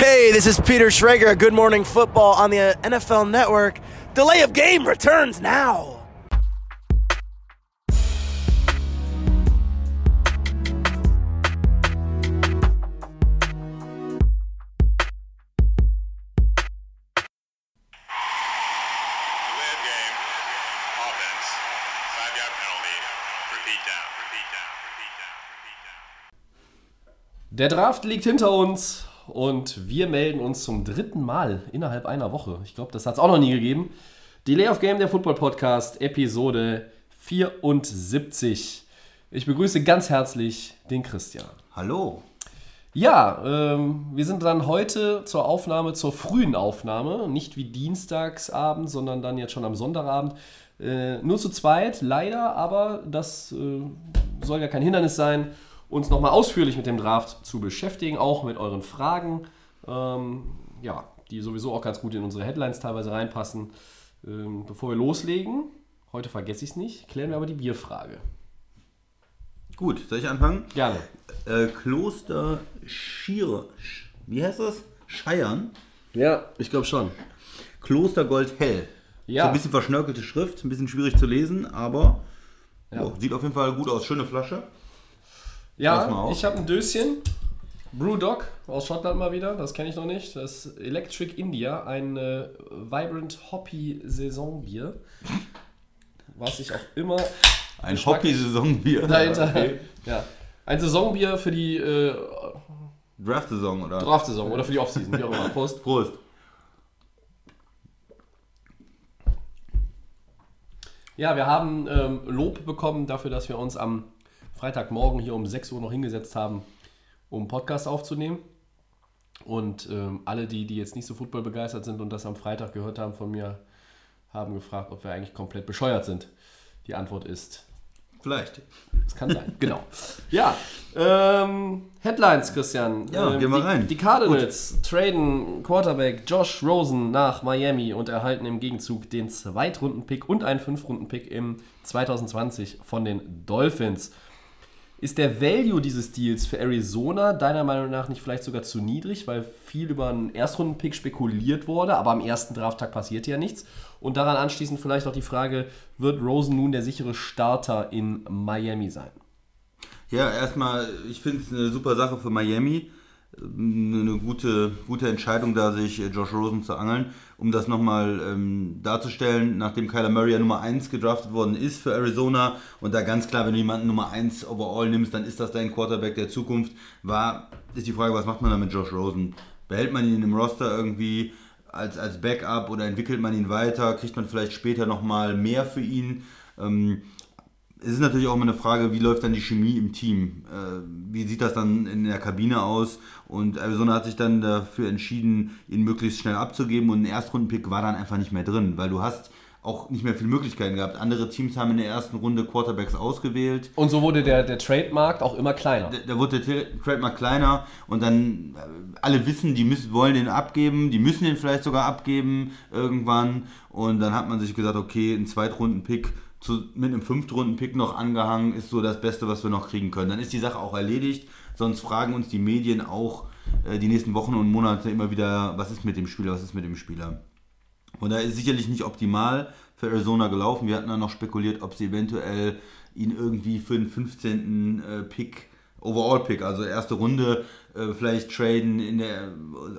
Hey, this is Peter Schrager. Good Morning Football on the NFL Network. Delay of game returns now. Delay of game. Offense. Five yard penalty. Repeat down. Repeat down. Repeat down. Repeat down. Der Draft liegt hinter uns und wir melden uns zum dritten Mal innerhalb einer Woche. Ich glaube, das hat es auch noch nie gegeben. Delay of Game, der Football Podcast, Episode 74. Ich begrüße ganz herzlich den Christian. Hallo. Ja, ähm, wir sind dann heute zur Aufnahme, zur frühen Aufnahme, nicht wie Dienstagsabend, sondern dann jetzt schon am Sonntagabend. Äh, nur zu zweit, leider, aber das äh, soll ja kein Hindernis sein, uns nochmal ausführlich mit dem Draft zu beschäftigen, auch mit euren Fragen, ähm, ja, die sowieso auch ganz gut in unsere Headlines teilweise reinpassen. Ähm, bevor wir loslegen, heute vergesse ich es nicht, klären wir aber die Bierfrage. Gut, soll ich anfangen? Gerne. Äh, Kloster Schier. Wie heißt das? Scheiern. Ja, ich glaube schon. Kloster Gold Hell. Ja. So ein bisschen verschnörkelte Schrift, ein bisschen schwierig zu lesen, aber Ja. jo, sieht auf jeden Fall gut aus. Schöne Flasche. Ja, ich habe ein Döschen. Brewdog aus Schottland mal wieder, das kenne ich noch nicht. Das ist Electric India, ein äh, Vibrant Hoppy Saisonbier. Was ich auch immer Ein Geschmack- Hockey-Saisonbier. dahinter. Okay. Ja. Ein Saisonbier für die äh, Draft-Saison, oder? Draft-Saison oder für die Offseason, wie auch immer. Prost. Prost. Ja, wir haben ähm, Lob bekommen dafür, dass wir uns am Freitagmorgen hier um 6 Uhr noch hingesetzt haben, um Podcast aufzunehmen. Und ähm, alle, die, die jetzt nicht so Football begeistert sind und das am Freitag gehört haben von mir, haben gefragt, ob wir eigentlich komplett bescheuert sind. Die Antwort ist, Vielleicht. es kann sein. genau. Ja, ähm, Headlines, Christian. Ja, ähm, gehen wir die, rein. Die Cardinals traden Quarterback Josh Rosen nach Miami und erhalten im Gegenzug den Zweitrunden-Pick und einen Fünftrunden-Pick im 2020 von den Dolphins. Ist der Value dieses Deals für Arizona deiner Meinung nach nicht vielleicht sogar zu niedrig, weil viel über einen Erstrunden-Pick spekuliert wurde, aber am ersten Drafttag passiert ja nichts? Und daran anschließend vielleicht auch die Frage, wird Rosen nun der sichere Starter in Miami sein? Ja, erstmal, ich finde es eine super Sache für Miami. Eine gute, gute Entscheidung, da sich äh, Josh Rosen zu angeln. Um das nochmal ähm, darzustellen, nachdem Kyler Murray ja Nummer 1 gedraftet worden ist für Arizona und da ganz klar, wenn du jemanden Nummer 1 overall nimmst, dann ist das dein Quarterback der Zukunft, war, ist die Frage, was macht man da mit Josh Rosen? Behält man ihn im Roster irgendwie als, als Backup oder entwickelt man ihn weiter? Kriegt man vielleicht später nochmal mehr für ihn? Ähm, es ist natürlich auch immer eine Frage, wie läuft dann die Chemie im Team? Äh, wie sieht das dann in der Kabine aus? Und Arizona hat sich dann dafür entschieden, ihn möglichst schnell abzugeben und ein Erstrundenpick war dann einfach nicht mehr drin, weil du hast auch nicht mehr viele Möglichkeiten gehabt. Andere Teams haben in der ersten Runde Quarterbacks ausgewählt. Und so wurde der, der Trademarkt auch immer kleiner. Da- Da wurde der Tra- Trademark kleiner und dann äh, alle wissen, die müssen, wollen den abgeben, die müssen den vielleicht sogar abgeben irgendwann. Und dann hat man sich gesagt, okay, ein Zweitrunden-Pick zu, mit einem Fünftrunden-Pick noch angehangen ist so das Beste, was wir noch kriegen können. Dann ist die Sache auch erledigt. Sonst fragen uns die Medien auch äh, die nächsten Wochen und Monate immer wieder, was ist mit dem Spieler, was ist mit dem Spieler. Und da ist sicherlich nicht optimal für Arizona gelaufen. Wir hatten dann noch spekuliert, ob sie eventuell ihn irgendwie für den 15. äh, Pick, Overall-Pick, also erste Runde, äh, vielleicht traden, in der,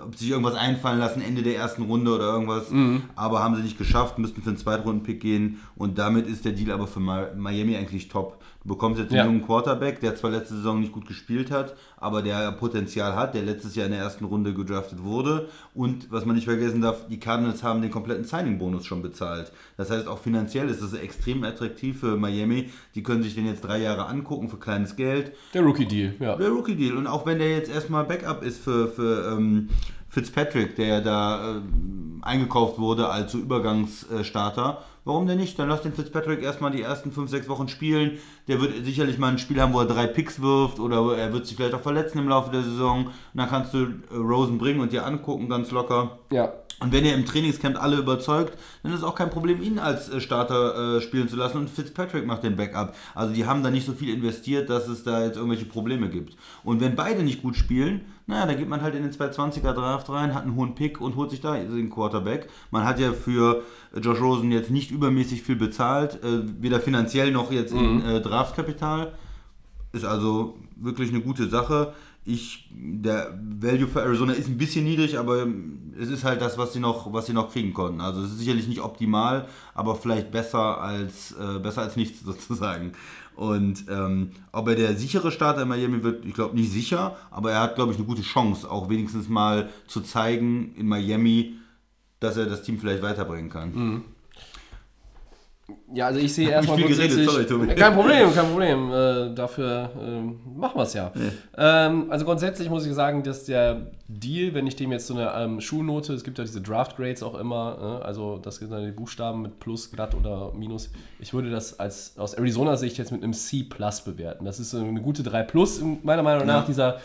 ob sie sich irgendwas einfallen lassen, Ende der ersten Runde oder irgendwas. Aber haben sie nicht geschafft, müssten für den Zweitrunden-Pick gehen. Und damit ist der Deal aber für Mi- Miami eigentlich top. Du bekommst jetzt einen Ja. jungen Quarterback, der zwar letzte Saison nicht gut gespielt hat, aber der Potenzial hat, der letztes Jahr in der ersten Runde gedraftet wurde. Und was man nicht vergessen darf, die Cardinals haben den kompletten Signing-Bonus schon bezahlt. Das heißt, auch finanziell ist es extrem attraktiv für Miami. Die können sich den jetzt drei Jahre angucken für kleines Geld. Der Rookie-Deal, ja. Der Rookie-Deal. Und auch wenn der jetzt erstmal Backup ist für, für ähm, Fitzpatrick, der ja da ähm, eingekauft wurde als so Übergangsstarter, warum denn nicht? Dann lass den Fitzpatrick erstmal die ersten 5, 6 Wochen spielen. Der wird sicherlich mal ein Spiel haben, wo er drei Picks wirft oder er wird sich vielleicht auch verletzen im Laufe der Saison. Und dann kannst du äh, Rosen bringen und dir angucken, ganz locker. Ja. Und wenn ihr im Trainingscamp alle überzeugt, dann ist es auch kein Problem, ihn als äh, Starter äh, spielen zu lassen und Fitzpatrick macht den Backup. Also die haben da nicht so viel investiert, dass es da jetzt irgendwelche Probleme gibt. Und wenn beide nicht gut spielen, naja, da geht man halt in den 220er Draft rein, hat einen hohen Pick und holt sich da den Quarterback. Man hat ja für Josh Rosen jetzt nicht übermäßig viel bezahlt, äh, weder finanziell noch jetzt in äh, Draftkapital. Ist also wirklich eine gute Sache. Ich, der Value für Arizona ist ein bisschen niedrig, aber es ist halt das, was sie noch, was sie noch kriegen konnten. Also es ist sicherlich nicht optimal, aber vielleicht besser als, äh, besser als nichts sozusagen. Und ähm, ob er der sichere Starter in Miami wird, ich glaube nicht sicher, aber er hat, glaube ich, eine gute Chance, auch wenigstens mal zu zeigen in Miami, dass er das Team vielleicht weiterbringen kann. Ja, also ich sehe erstmal viel geredet, sorry. Kein Problem, kein Problem. Äh, dafür ähm, machen wir es ja. Ähm, also grundsätzlich muss ich sagen, dass der Deal, wenn ich dem jetzt so eine ähm, Schulnote, es gibt ja diese Draft Grades auch immer, äh, also das sind dann die Buchstaben mit Plus, glatt oder Minus. Ich würde das als aus Arizona Sicht jetzt mit einem C Plus bewerten. Das ist eine gute 3 Plus in meiner Meinung nach Ja. dieser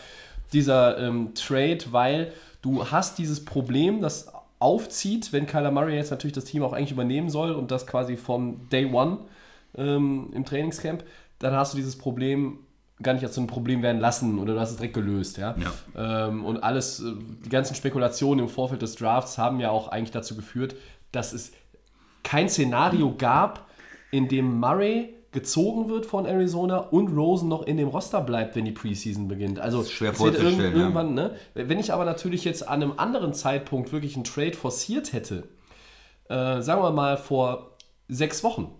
dieser ähm, Trade, weil du hast dieses Problem, das aufzieht, wenn Kyler Murray jetzt natürlich das Team auch eigentlich übernehmen soll und das quasi vom Day One ähm, im Trainingscamp, dann hast du dieses Problem gar nicht als so ein Problem werden lassen oder du hast es direkt gelöst, ja. Ähm, und alles, äh, die ganzen Spekulationen im Vorfeld des Drafts haben ja auch eigentlich dazu geführt, dass es kein Szenario gab, in dem Murray gezogen wird von Arizona und Rosen noch in dem Roster bleibt, wenn die Preseason beginnt. Also ist schwer vorzustellen, irgend- ja. irgendwann, ne? Wenn ich aber natürlich jetzt an einem anderen Zeitpunkt wirklich einen Trade forciert hätte, äh, sagen wir mal vor sechs Wochen,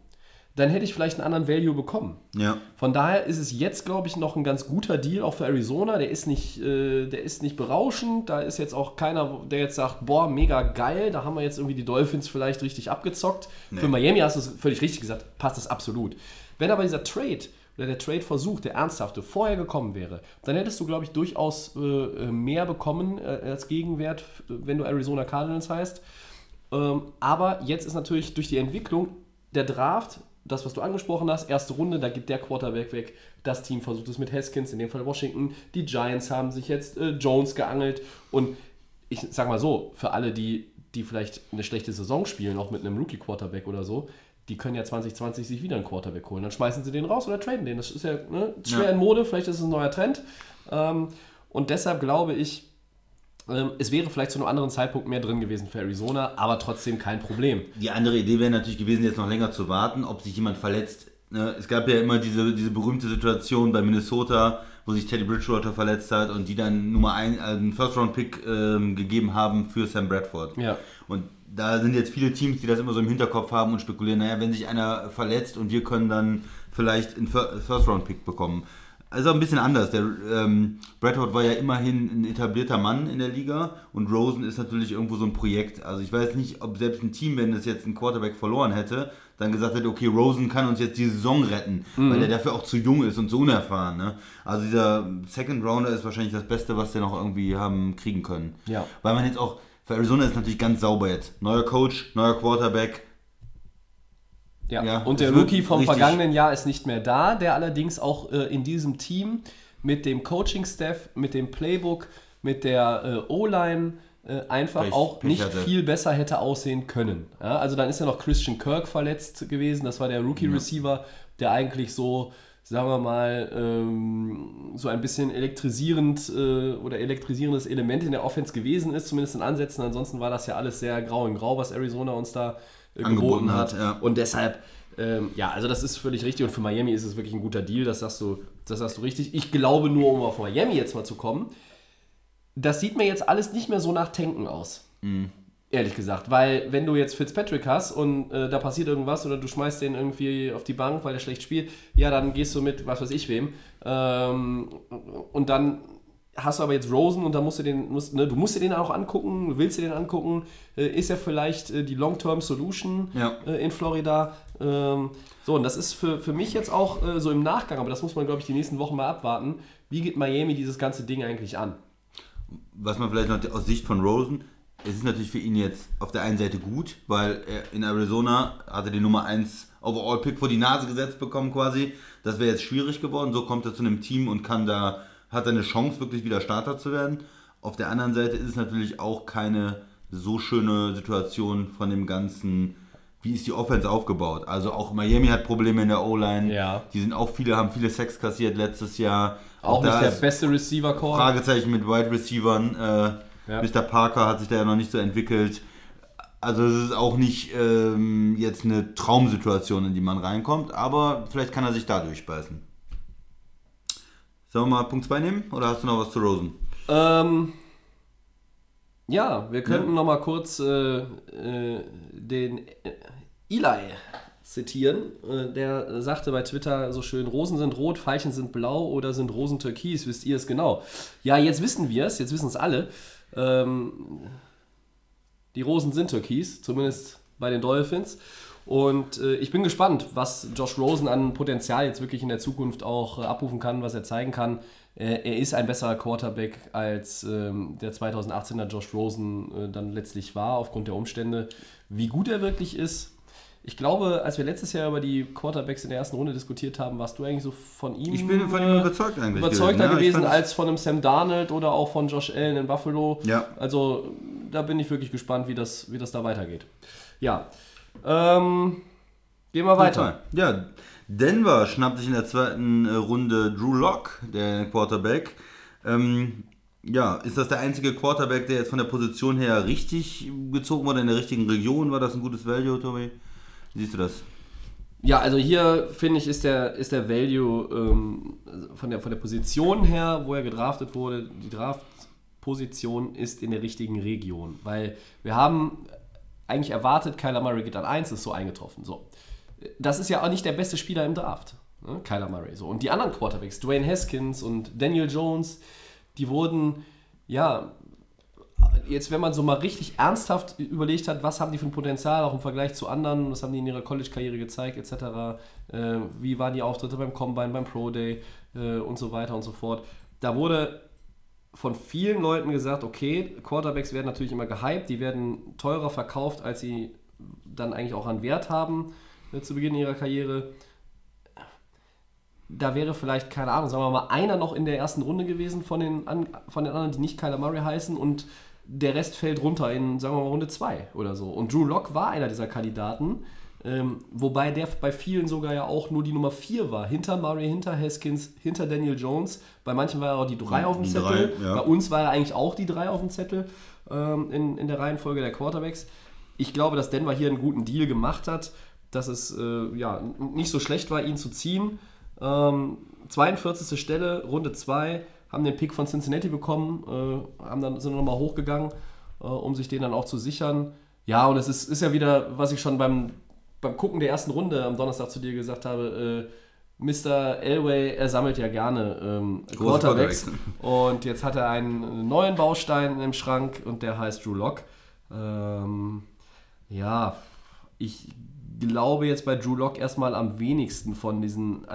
dann hätte ich vielleicht einen anderen Value bekommen. Ja. Von daher ist es jetzt, glaube ich, noch ein ganz guter Deal auch für Arizona. Der ist nicht, äh, der ist nicht berauschend. Da ist jetzt auch keiner, der jetzt sagt, boah, mega geil, da haben wir jetzt irgendwie die Dolphins vielleicht richtig abgezockt. Für Miami hast du es völlig richtig gesagt, passt das absolut. Wenn aber dieser Trade oder der Trade-Versuch, der ernsthafte, vorher gekommen wäre, dann hättest du, glaube ich, durchaus äh, äh, mehr bekommen äh, als Gegenwert, wenn du Arizona Cardinals heißt. Ähm, aber jetzt ist natürlich durch die Entwicklung der Draft, das, was du angesprochen hast, erste Runde, da geht der Quarterback weg. Das Team versucht es mit Haskins, in dem Fall Washington. Die Giants haben sich jetzt äh, Jones geangelt. Und ich sag mal so, für alle, die, die vielleicht eine schlechte Saison spielen, auch mit einem Rookie-Quarterback oder so, die können ja 2020 sich wieder einen Quarterback holen. Dann schmeißen sie den raus oder traden den. Das ist ja ne, schwer Ja. in Mode, vielleicht ist es ein neuer Trend. Ähm, und deshalb glaube ich, ähm, es wäre vielleicht zu einem anderen Zeitpunkt mehr drin gewesen für Arizona, aber trotzdem kein Problem. Die andere Idee wäre natürlich gewesen, jetzt noch länger zu warten, ob sich jemand verletzt. Ne, Es gab ja immer diese, diese berühmte Situation bei Minnesota, wo sich Teddy Bridgewater verletzt hat und die dann Nummer ein, äh, einen First-Round-Pick ähm, gegeben haben für Sam Bradford. Ja. Und da sind jetzt viele Teams, die das immer so im Hinterkopf haben und spekulieren, naja, wenn sich einer verletzt und wir können dann vielleicht einen Fir- First-Round-Pick bekommen. Also ein bisschen anders. Der ähm, Bradford war ja immerhin ein etablierter Mann in der Liga und Rosen ist natürlich irgendwo so ein Projekt. Also ich weiß nicht, ob selbst ein Team, wenn es jetzt einen Quarterback verloren hätte, dann gesagt hätte, okay, Rosen kann uns jetzt die Saison retten, weil er dafür auch zu jung ist und so unerfahren. Ne? Also dieser Second Rounder ist wahrscheinlich das Beste, was sie noch irgendwie haben kriegen können. Ja. Weil man jetzt auch, für Arizona ist natürlich ganz sauber jetzt. Neuer Coach, neuer Quarterback. Ja. Ja, und der Rookie vom vergangenen Jahr ist nicht mehr da, der allerdings auch äh, in diesem Team mit dem Coaching-Staff, mit dem Playbook, mit der äh, O-Line äh, einfach Pech- auch Pech nicht hatte. viel besser hätte aussehen können. Ja, also dann ist ja noch Christian Kirk verletzt gewesen, das war der Rookie-Receiver, der eigentlich so, sagen wir mal, ähm, so ein bisschen elektrisierend äh, oder elektrisierendes Element in der Offense gewesen ist, zumindest in Ansätzen. Ansonsten war das ja alles sehr grau in grau, was Arizona uns da äh, Angeboten geboten hat. hat, ja. Und deshalb, ähm, ja, also das ist völlig richtig und für Miami ist es wirklich ein guter Deal, das sagst du, das sagst du richtig. Ich glaube nur, um auf Miami jetzt mal zu kommen, das sieht mir jetzt alles nicht mehr so nach Tanken aus. Ehrlich gesagt, weil wenn du jetzt Fitzpatrick hast und äh, da passiert irgendwas oder du schmeißt den irgendwie auf die Bank, weil der schlecht spielt, ja, dann gehst du mit, was weiß ich wem. Ähm, und dann hast du aber jetzt Rosen und da musst du den, musst, ne, du musst dir den auch angucken, willst du den angucken, äh, ist er vielleicht äh, die Long-Term-Solution Ja. äh, in Florida? Ähm, so, und das ist für, für mich jetzt auch äh, so im Nachgang, aber das muss man, glaube ich, die nächsten Wochen mal abwarten. Wie geht Miami dieses ganze Ding eigentlich an? was man vielleicht noch aus Sicht von Rosen, es ist natürlich für ihn jetzt auf der einen Seite gut, weil er in Arizona hatte die Nummer 1 Overall-Pick vor die Nase gesetzt bekommen quasi. Das wäre jetzt schwierig geworden. So kommt er zu einem Team und kann da, hat er eine Chance, wirklich wieder Starter zu werden. Auf der anderen Seite ist es natürlich auch keine so schöne Situation von dem ganzen wie ist die Offense aufgebaut? Also auch Miami hat Probleme in der O-Line. Ja. Die sind auch viele, haben viele Sex kassiert letztes Jahr. Auch da nicht der beste Receiver-Core. Fragezeichen mit Wide Receivern. Äh, Ja. Mr. Parker hat sich da ja noch nicht so entwickelt. Also es ist auch nicht ähm, jetzt eine Traumsituation, in die man reinkommt, aber vielleicht kann er sich da durchbeißen. Sollen wir mal Punkt 2 nehmen oder hast du noch was zu Rosen? Ähm, ja, wir könnten noch mal kurz äh, äh, den Eli zitieren. Äh, der sagte bei Twitter so schön, Rosen sind rot, Veilchen sind blau oder sind Rosen türkis, wisst ihr es genau? Ja, jetzt wissen wir es, jetzt wissen es alle. Ähm, die Rosen sind türkis, zumindest bei den Dolphins. Und äh, ich bin gespannt, was Josh Rosen an Potenzial jetzt wirklich in der Zukunft auch äh, abrufen kann, was er zeigen kann. Äh, er ist ein besserer Quarterback, als ähm, der 2018er Josh Rosen äh, dann letztlich war, aufgrund der Umstände. Wie gut er wirklich ist, ich glaube, als wir letztes Jahr über die Quarterbacks in der ersten Runde diskutiert haben, warst du eigentlich so von ihm, Ich bin von ihm äh, überzeugt eigentlich überzeugter gewesen, ja. Gewesen als von einem Sam Darnold oder auch von Josh Allen in Buffalo. Ja. Also da bin ich wirklich gespannt, wie das, wie das da weitergeht. Ja. Ähm, gehen wir weiter. Ja, Denver schnappt sich in der zweiten äh, Runde Drew Lock, der Quarterback. Ähm, ja, ist das der einzige Quarterback, der jetzt von der Position her richtig gezogen wurde, in der richtigen Region? War das ein gutes Value, Tobi? Siehst du das? Ja, also hier finde ich, ist der, ist der Value ähm, von, der, von der Position her, wo er gedraftet wurde, die Draftposition ist in der richtigen Region. Weil wir haben eigentlich erwartet, Kyler Murray geht an 1, ist so eingetroffen. So. Das ist ja auch nicht der beste Spieler im Draft, ne? Kyler Murray. So. Und die anderen Quarterbacks, Dwayne Haskins und Daniel Jones, die wurden, ja, jetzt, wenn man so mal richtig ernsthaft überlegt hat, was haben die für ein Potenzial, auch im Vergleich zu anderen, was haben die in ihrer College-Karriere gezeigt, etc., äh, wie waren die Auftritte beim Combine, beim Pro Day äh, und so weiter und so fort. Da wurde von vielen Leuten gesagt, okay, Quarterbacks werden natürlich immer gehypt, die werden teurer verkauft, als sie dann eigentlich auch an Wert haben äh, zu Beginn ihrer Karriere. Da wäre vielleicht, keine Ahnung, sagen wir mal, einer noch in der ersten Runde gewesen von den, an, von den anderen, die nicht Kyler Murray heißen und der Rest fällt runter in, sagen wir mal, Runde 2 oder so. Und Drew Lock war einer dieser Kandidaten, ähm, wobei der bei vielen sogar ja auch nur die Nummer 4 war. Hinter Murray, hinter Haskins, hinter Daniel Jones. Bei manchen war er auch die 3 auf dem Die Zettel. drei, ja. Bei uns war er eigentlich auch die 3 auf dem Zettel ähm, in, in der Reihenfolge der Quarterbacks. Ich glaube, dass Denver hier einen guten Deal gemacht hat, dass es äh, ja, nicht so schlecht war, ihn zu ziehen. Ähm, 42. Stelle, Runde 2, haben den Pick von Cincinnati bekommen, äh, haben dann, sind nochmal hochgegangen, äh, um sich den dann auch zu sichern. Ja, und es ist, ist ja wieder, was ich schon beim, beim Gucken der ersten Runde am Donnerstag zu dir gesagt habe, äh, Mr. Elway, er sammelt ja gerne ähm, Quarterbacks. Und jetzt hat er einen neuen Baustein im Schrank und der heißt Drew Lock. Ähm, ja, ich glaube jetzt bei Drew Lock erstmal am wenigsten von diesen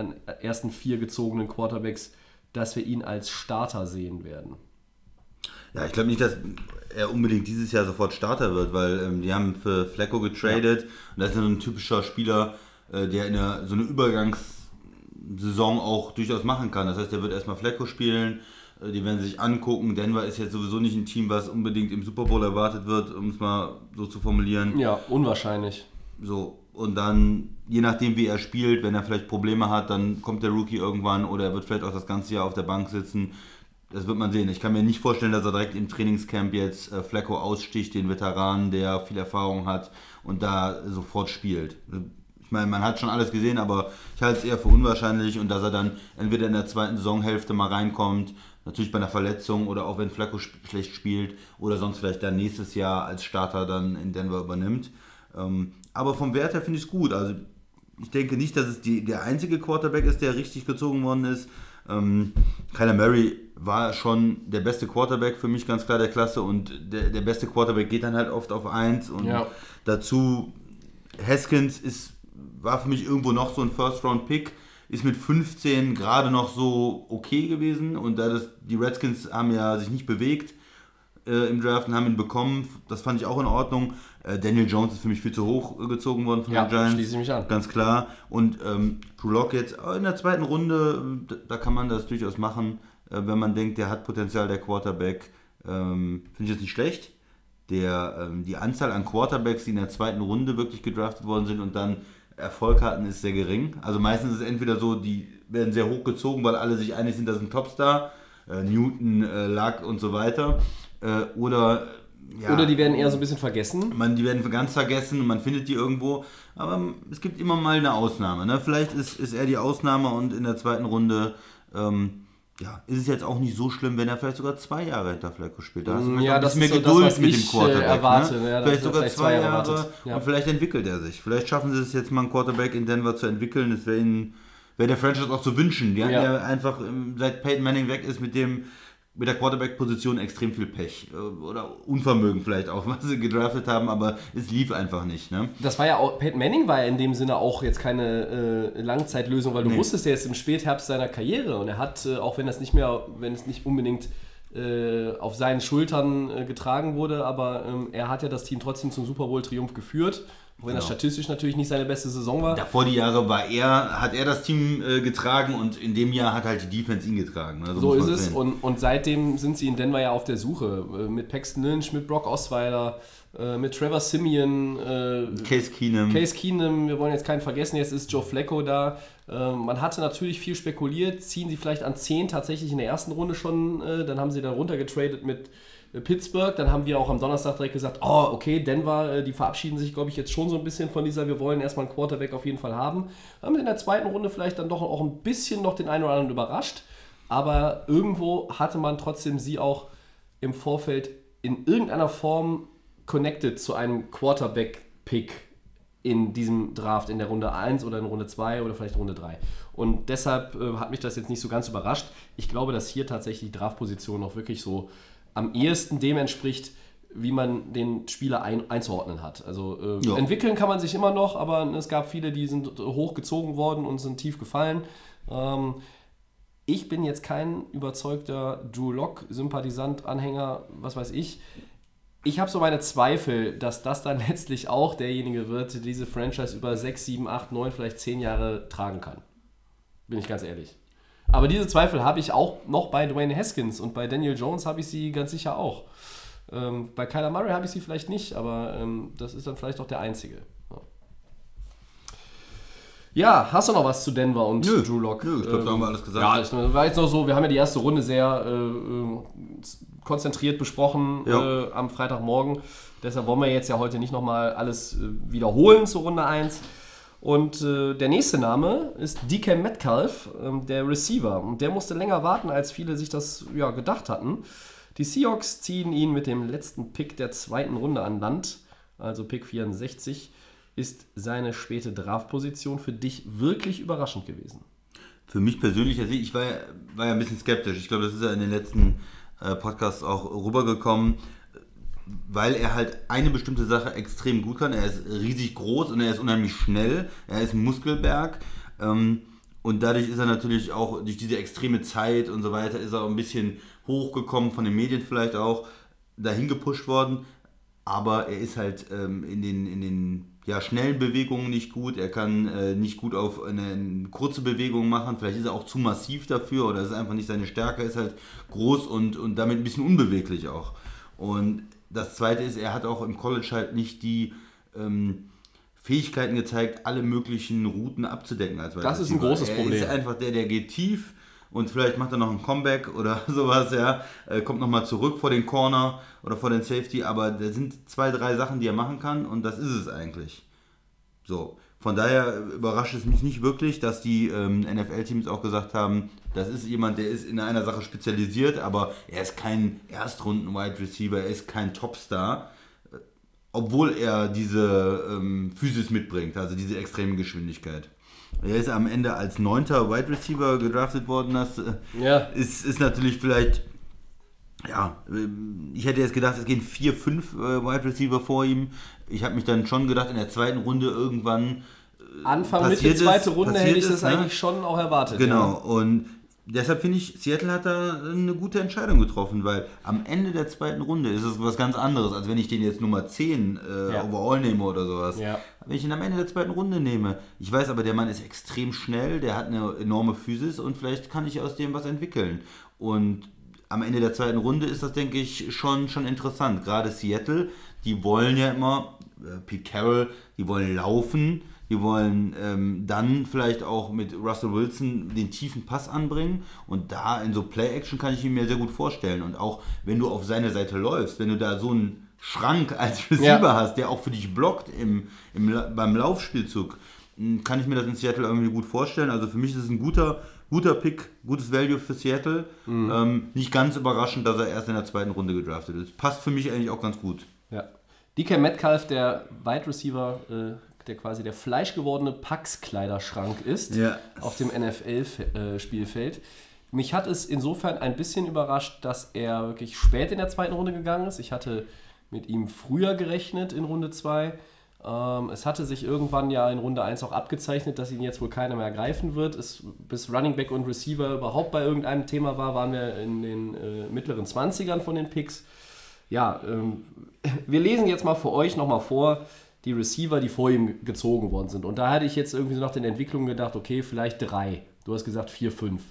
ersten vier gezogenen Quarterbacks, dass wir ihn als Starter sehen werden. Ja, ich glaube nicht, dass er unbedingt dieses Jahr sofort Starter wird, weil ähm, die haben für Flecko getradet und das ist ja so ein typischer Spieler, äh, der in der, so eine Übergangssaison auch durchaus machen kann. Das heißt, er wird erstmal Flecko spielen, äh, die werden sich angucken. Denver ist jetzt sowieso nicht ein Team, was unbedingt im Super Bowl erwartet wird, um es mal so zu formulieren. Ja, unwahrscheinlich. So, und dann, je nachdem wie er spielt, wenn er vielleicht Probleme hat, dann kommt der Rookie irgendwann oder er wird vielleicht auch das ganze Jahr auf der Bank sitzen. Das wird man sehen. Ich kann mir nicht vorstellen, dass er direkt im Trainingscamp jetzt äh, Flecko aussticht, den Veteranen, der viel Erfahrung hat und da sofort spielt. Ich meine, man hat schon alles gesehen, aber ich halte es eher für unwahrscheinlich und dass er dann entweder in der zweiten Saisonhälfte mal reinkommt, natürlich bei einer Verletzung oder auch wenn sch schlecht spielt oder sonst vielleicht dann nächstes Jahr als Starter dann in Denver übernimmt. Ähm, aber vom Wert her finde ich es gut. Also ich denke nicht, dass es die, der einzige Quarterback ist, der richtig gezogen worden ist. Ähm, Kyler Murray war schon der beste Quarterback für mich ganz klar der Klasse und der, der beste Quarterback geht dann halt oft auf 1 und Ja. dazu Haskins ist, war für mich irgendwo noch so ein First-Round-Pick, ist mit 15 gerade noch so okay gewesen und da das, die Redskins haben ja sich nicht bewegt äh, im Draft und haben ihn bekommen, das fand ich auch in Ordnung. Äh, Daniel Jones ist für mich viel zu hoch äh, gezogen worden von Ja, den Giants. schließe ich mich an. Ganz klar. Und ähm, Drew Lock jetzt in der zweiten Runde, äh, da, kann man das durchaus machen, äh, wenn man denkt, der hat Potenzial, der Quarterback. Ähm, Finde ich jetzt nicht schlecht. der, ähm, die Anzahl an Quarterbacks, die in der zweiten Runde wirklich gedraftet worden sind und dann Erfolg hatten, ist sehr gering. Also meistens ist es entweder so, die werden sehr hoch gezogen, weil alle sich einig sind, das ist ein Topstar, äh, Newton, äh, Luck und so weiter. Äh, oder ja, Oder die werden eher so ein bisschen vergessen. man, die werden ganz vergessen und man findet die irgendwo. Aber es gibt immer mal eine Ausnahme. Ne? Vielleicht ist, ist er die Ausnahme und in der zweiten Runde ähm, ja, ist es jetzt auch nicht so schlimm, wenn er vielleicht sogar zwei Jahre hinter Flacco spielt. Da hast du Mm, ja, das bisschen ist mehr so das, Geduld was mit dem Quarterback. äh, erwarte, ne? ja, vielleicht sogar vielleicht zwei Jahre Jahre. Ja. und vielleicht entwickelt er sich. Vielleicht schaffen sie es jetzt mal einen Quarterback in Denver zu entwickeln. Das wäre ihnen wäre der Franchise auch zu wünschen. Die hatten Ja. ja einfach, ähm, seit Peyton Manning weg ist, mit dem mit der Quarterback-Position extrem viel Pech. Äh, Oder Unvermögen vielleicht auch, was sie gedraftet haben, aber es lief einfach nicht. Ne? Das war ja auch, Peyton Manning war ja in dem Sinne auch jetzt keine äh, Langzeitlösung, weil du Nee. wusstest, er ist im Spätherbst seiner Karriere und er hat, äh, auch wenn das nicht mehr, wenn es nicht unbedingt äh, auf seinen Schultern äh, getragen wurde, aber ähm, er hat ja das Team trotzdem zum Super Bowl-Triumph geführt, auch wenn das Genau. statistisch natürlich nicht seine beste Saison war. Davor die Jahre war er, hat er das Team äh, getragen und in dem Jahr hat halt die Defense ihn getragen. Ne? So ist es und, und seitdem sind sie in Denver ja auf der Suche. Äh, mit Paxton Lynch, mit Brock Osweiler, äh, mit Trevor Simeon, äh, Case Keenum. Case Keenum, wir wollen jetzt keinen vergessen, jetzt ist Joe Flacco da. Ähm, man hatte natürlich viel spekuliert, ziehen sie vielleicht an 10 tatsächlich in der ersten Runde schon, äh, dann haben sie dann runtergetradet mit äh, Pittsburgh, dann haben wir auch am Donnerstag direkt gesagt, oh okay, Denver, äh, die verabschieden sich glaube ich jetzt schon so ein bisschen von dieser, wir wollen erstmal einen Quarterback auf jeden Fall haben. Haben in der zweiten Runde vielleicht dann doch auch ein bisschen noch den einen oder anderen überrascht, aber irgendwo hatte man trotzdem sie auch im Vorfeld in irgendeiner Form connected zu einem Quarterback-Pick in diesem Draft in der Runde 1 oder in Runde 2 oder vielleicht Runde 3. Und deshalb äh, hat mich das jetzt nicht so ganz überrascht. Ich glaube, dass hier tatsächlich die Draftposition noch wirklich so am ehesten dem entspricht, wie man den Spieler ein, einzuordnen hat. Also äh, Ja. entwickeln kann man sich immer noch, aber es gab viele, die sind hochgezogen worden und sind tief gefallen. Ähm, ich bin jetzt kein überzeugter Drew Lock-Sympathisant, Anhänger, was weiß ich. Ich habe so meine Zweifel, dass das dann letztlich auch derjenige wird, der diese Franchise über 6, 7, 8, 9, vielleicht 10 Jahre tragen kann. Bin ich ganz ehrlich. Aber diese Zweifel habe ich auch noch bei Dwayne Haskins und bei Daniel Jones habe ich sie ganz sicher auch. Ähm, bei Kyler Murray habe ich sie vielleicht nicht, aber ähm, das ist dann vielleicht auch der einzige. Ja. Ja, hast du noch was zu Denver und Nö, Drew Lock? nö, ich glaub, da haben wir alles gesagt. Ja, das war jetzt noch so, wir haben ja die erste Runde sehr äh, äh, konzentriert besprochen Ja. äh, am Freitagmorgen. Deshalb wollen wir jetzt ja heute nicht nochmal alles äh, wiederholen zur Runde 1. Und äh, der nächste Name ist DK Metcalf, ähm, der Receiver. Und der musste länger warten, als viele sich das ja, gedacht hatten. Die Seahawks ziehen ihn mit dem letzten Pick der zweiten Runde an Land, also Pick 64. Ist seine späte Draftposition für dich wirklich überraschend gewesen? Für mich persönlich, also ich war, ja- war ja ein bisschen skeptisch. Ich glaube, das ist ja in den letzten äh, Podcasts auch rübergekommen, weil er halt eine bestimmte Sache extrem gut kann. Er ist riesig groß und er ist unheimlich schnell. Er ist Muskelberg. Ähm, und dadurch ist er natürlich auch durch diese extreme Zeit und so weiter, ist er auch ein bisschen hochgekommen, von den Medien vielleicht auch, dahin gepusht worden. Aber er ist halt ähm, in den, in den ja, schnellen Bewegungen nicht gut. Er kann äh, nicht gut auf eine, eine kurze Bewegung machen. Vielleicht ist er auch zu massiv dafür oder ist einfach nicht seine Stärke. Ist halt groß und, und damit ein bisschen unbeweglich auch. Und das Zweite ist, er hat auch im College halt nicht die ähm, Fähigkeiten gezeigt, alle möglichen Routen abzudecken. Als Das ist ein großes er Problem. ist einfach der, der geht tief und vielleicht macht er noch ein Comeback oder sowas, ja. Äh, kommt nochmal zurück vor den Corner oder vor den Safety, aber da sind zwei, drei Sachen, die er machen kann und das ist es eigentlich. So, von daher überrascht es mich nicht wirklich, dass die ähm, NFL-Teams auch gesagt haben, das ist jemand, der ist in einer Sache spezialisiert, aber er ist kein Erstrunden-Wide Receiver, er ist kein Topstar, äh, obwohl er diese ähm, Physis mitbringt, also diese extreme Geschwindigkeit. Er ist am Ende als neunter Wide Receiver gedraftet worden, das äh, Ja. ist, ist natürlich vielleicht ja, ähm, ich hätte jetzt gedacht, es gehen vier, fünf äh, Wide Receiver vor ihm. Ich habe mich dann schon gedacht, in der zweiten Runde irgendwann. Anfang Passiert Mitte zweite Runde hätte ich das ne? eigentlich schon auch erwartet. Genau, und deshalb finde ich, Seattle hat da eine gute Entscheidung getroffen, weil am Ende der zweiten Runde ist es was ganz anderes, als wenn ich den jetzt Nummer 10 äh, Ja. overall nehme oder sowas. Ja. Wenn ich ihn am Ende der zweiten Runde nehme. Ich weiß aber, der Mann ist extrem schnell, der hat eine enorme Physis und vielleicht kann ich aus dem was entwickeln. Und am Ende der zweiten Runde ist das, denke ich, schon, schon interessant. Gerade Seattle, die wollen ja immer, äh, Pete Carroll, die wollen laufen, die wollen ähm, dann vielleicht auch mit Russell Wilson den tiefen Pass anbringen. Und da in so Play-Action kann ich ihn mir sehr gut vorstellen. Und auch wenn du auf seine Seite läufst, wenn du da so einen Schrank als Receiver Ja. hast, der auch für dich blockt im, im, beim Laufspielzug, mh, kann ich mir das in Seattle irgendwie gut vorstellen. Also für mich ist es ein guter, guter Pick, gutes Value für Seattle. Ähm, nicht ganz überraschend, dass er erst in der zweiten Runde gedraftet ist. Passt für mich eigentlich auch ganz gut. Ja. DK Metcalf, der Wide Receiver, äh, der quasi der fleischgewordene Pax-Kleiderschrank ist Ja. auf dem NFL-Spielfeld. Mich hat es insofern ein bisschen überrascht, dass er wirklich spät in der zweiten Runde gegangen ist. Ich hatte mit ihm früher gerechnet in Runde 2. Ähm, es hatte sich irgendwann ja in Runde 1 auch abgezeichnet, dass ihn jetzt wohl keiner mehr ergreifen wird. Es, bis Running Back und Receiver überhaupt bei irgendeinem Thema war, waren wir in den äh, mittleren 20ern von den Picks. Ja, ähm, wir lesen jetzt mal für euch nochmal vor, die Receiver, die vor ihm gezogen worden sind. Und da hatte ich jetzt irgendwie so nach den Entwicklungen gedacht, okay, vielleicht drei. Du hast gesagt vier, fünf.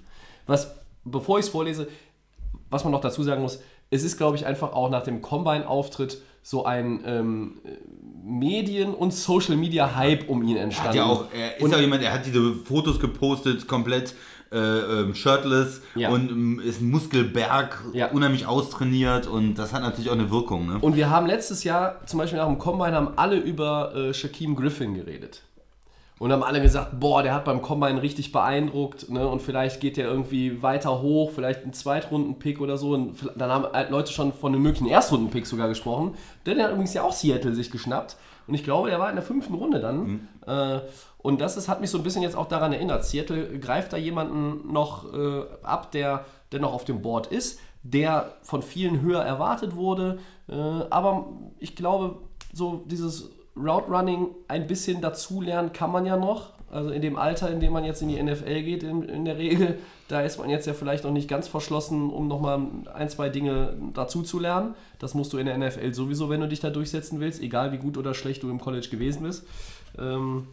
Was, bevor ich es vorlese, was man noch dazu sagen muss, es ist, glaube ich, einfach auch nach dem Combine-Auftritt so ein ähm, Medien- und Social-Media-Hype um ihn entstanden. Hat ja auch, er ist Und- ja jemand, er hat diese Fotos gepostet, komplett äh, ähm, shirtless Ja. und ähm, ist ein Muskelberg, Ja. unheimlich austrainiert und das hat natürlich auch eine Wirkung. Ne? Und wir haben letztes Jahr, zum Beispiel nach dem Combine, haben alle über äh, Shaquem Griffin geredet. Und haben alle gesagt, boah, der hat beim Combine richtig beeindruckt, ne? Und vielleicht geht der irgendwie weiter hoch, vielleicht ein Zweitrunden-Pick oder so. Und dann haben halt Leute schon von einem möglichen Erstrunden-Pick sogar gesprochen. Der hat übrigens ja auch Seattle sich geschnappt. Und ich glaube, der war in der fünften Runde dann. Äh, und das ist, hat mich so ein bisschen jetzt auch daran erinnert. Seattle greift da jemanden noch äh, ab, der, der noch auf dem Board ist, der von vielen höher erwartet wurde. Äh, aber ich glaube, so dieses Route Running ein bisschen dazulernen kann man ja noch. Also in dem Alter, in dem man jetzt in die NFL geht, in, in der Regel, da ist man jetzt ja vielleicht noch nicht ganz verschlossen, um nochmal ein, zwei Dinge dazu zu lernen. Das musst du in der NFL sowieso, wenn du dich da durchsetzen willst, egal wie gut oder schlecht du im College gewesen bist. Ähm,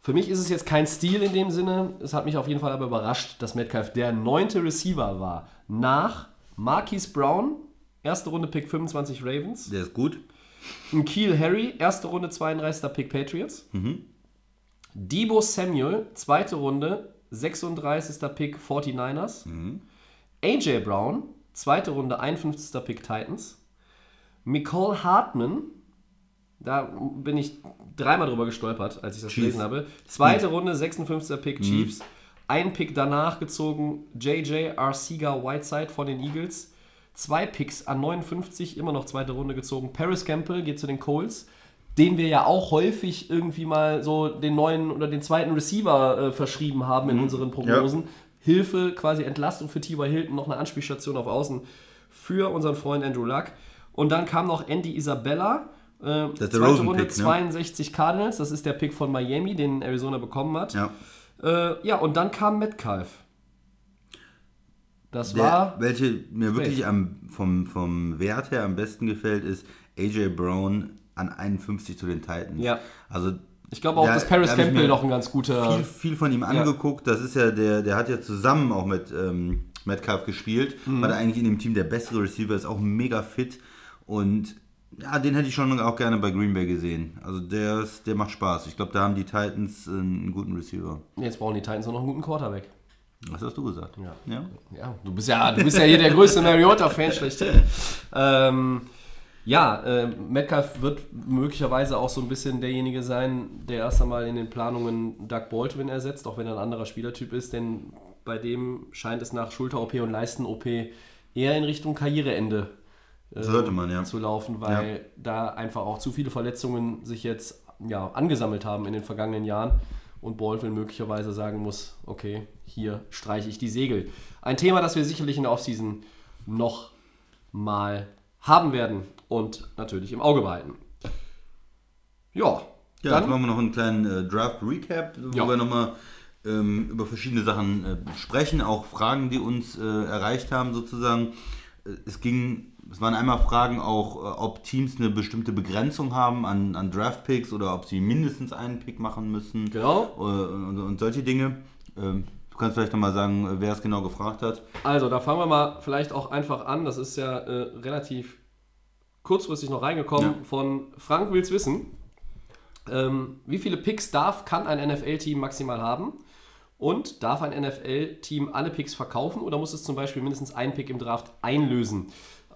für mich ist es jetzt kein Stil in dem Sinne. Es hat mich auf jeden Fall aber überrascht, dass Metcalf der neunte Receiver war. Nach Marquise Brown, erste Runde Pick 25 Ravens. Der ist gut. Ein Keel Harry, erste Runde 32. Pick Patriots. Debo Samuel, zweite Runde, 36. Pick 49ers. AJ Brown, zweite Runde, 51. Pick Titans. Nicole Hartman, da bin ich dreimal drüber gestolpert, als ich das Chiefs. gelesen habe. Zweite Runde, 56. Pick Chiefs. Ein Pick danach gezogen, JJ Arcega Whiteside von den Eagles. Zwei Picks an 59, immer noch zweite Runde gezogen. Paris Campbell geht zu den Colts, den wir ja auch häufig irgendwie mal so den neuen oder den zweiten Receiver äh, verschrieben haben in unseren Prognosen. Hilfe, quasi Entlastung für T.Y. Hilton, noch eine Anspielstation auf Außen für unseren Freund Andrew Luck. Und dann kam noch Andy Isabella. Äh, Das ist der zweite Rosen-Pick, Runde ne? 62 Cardinals, das ist der Pick von Miami, den Arizona bekommen hat. Ja. Äh, ja, und dann kam Metcalf. Das Der, war. welche mir wirklich am, vom, vom Wert her am besten gefällt, ist AJ Brown an 51 zu den Titans. Ja. Also Ich glaube auch, da- dass Paris da Campbell noch ein ganz guter. viel, viel von ihm angeguckt. Das ist ja der, der hat ja zusammen auch mit ähm, Metcalf gespielt. Mhm. War da eigentlich in dem Team der bessere Receiver, ist auch mega fit. Und ja, den hätte ich schon auch gerne bei Green Bay gesehen. Also der, ist, der macht Spaß. Ich glaube, da haben die Titans äh, einen guten Receiver. Jetzt brauchen die Titans nur noch einen guten Quarterback. Was hast du gesagt? Ja. ja? Ja, du bist ja, du bist ja hier der größte Mariota-Fan schlechthin. Ähm, ja, äh, Metcalf wird möglicherweise auch so ein bisschen derjenige sein, der erst einmal in den Planungen Doug Baldwin ersetzt, auch wenn er ein anderer Spielertyp ist, denn bei dem scheint es nach Schulter-OP und Leisten-OP eher in Richtung Karriereende äh, Sollte man, ja. zu laufen, weil da einfach auch zu viele Verletzungen sich jetzt ja, angesammelt haben in den vergangenen Jahren und Baldwin möglicherweise sagen muss, okay, hier streiche ich die Segel. Ein Thema, das wir sicherlich in der Offseason noch mal haben werden und natürlich im Auge behalten. Ja, Ja, dann jetzt machen wir noch einen kleinen äh, Draft-Recap, wo Ja. wir nochmal ähm, über verschiedene Sachen äh, sprechen, auch Fragen, die uns äh, erreicht haben sozusagen. Äh, Es ging, es waren einmal Fragen auch, äh, ob Teams eine bestimmte Begrenzung haben an, an Draft-Picks oder ob sie mindestens einen Pick machen müssen Genau. äh, und, und solche Dinge. Ähm, kannst vielleicht nochmal sagen, wer es genau gefragt hat. Also, da fangen wir mal vielleicht auch einfach an. Das ist ja äh, relativ kurzfristig noch reingekommen Ja. von Frank will's wissen. Ähm, wie viele Picks darf, kann ein NFL-Team maximal haben? Und darf ein NFL-Team alle Picks verkaufen oder muss es zum Beispiel mindestens einen Pick im Draft einlösen?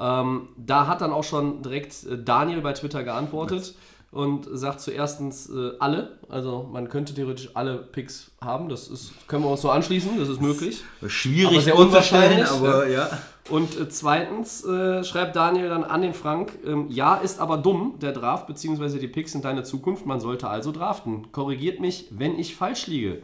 Ähm, da hat dann auch schon direkt äh, Daniel bei Twitter geantwortet und sagt zuerstens äh, alle. Also man könnte theoretisch alle Picks haben. Das ist, können wir uns nur anschließen, das ist möglich. Aber Schwierig sehr vorzustellen, unwahrscheinlich, aber ja. Und äh, zweitens äh, schreibt Daniel dann an den Frank, ähm, ja, ist aber dumm, der Draft bzw. die Picks sind deine Zukunft, man sollte also draften. Korrigiert mich, wenn ich falsch liege,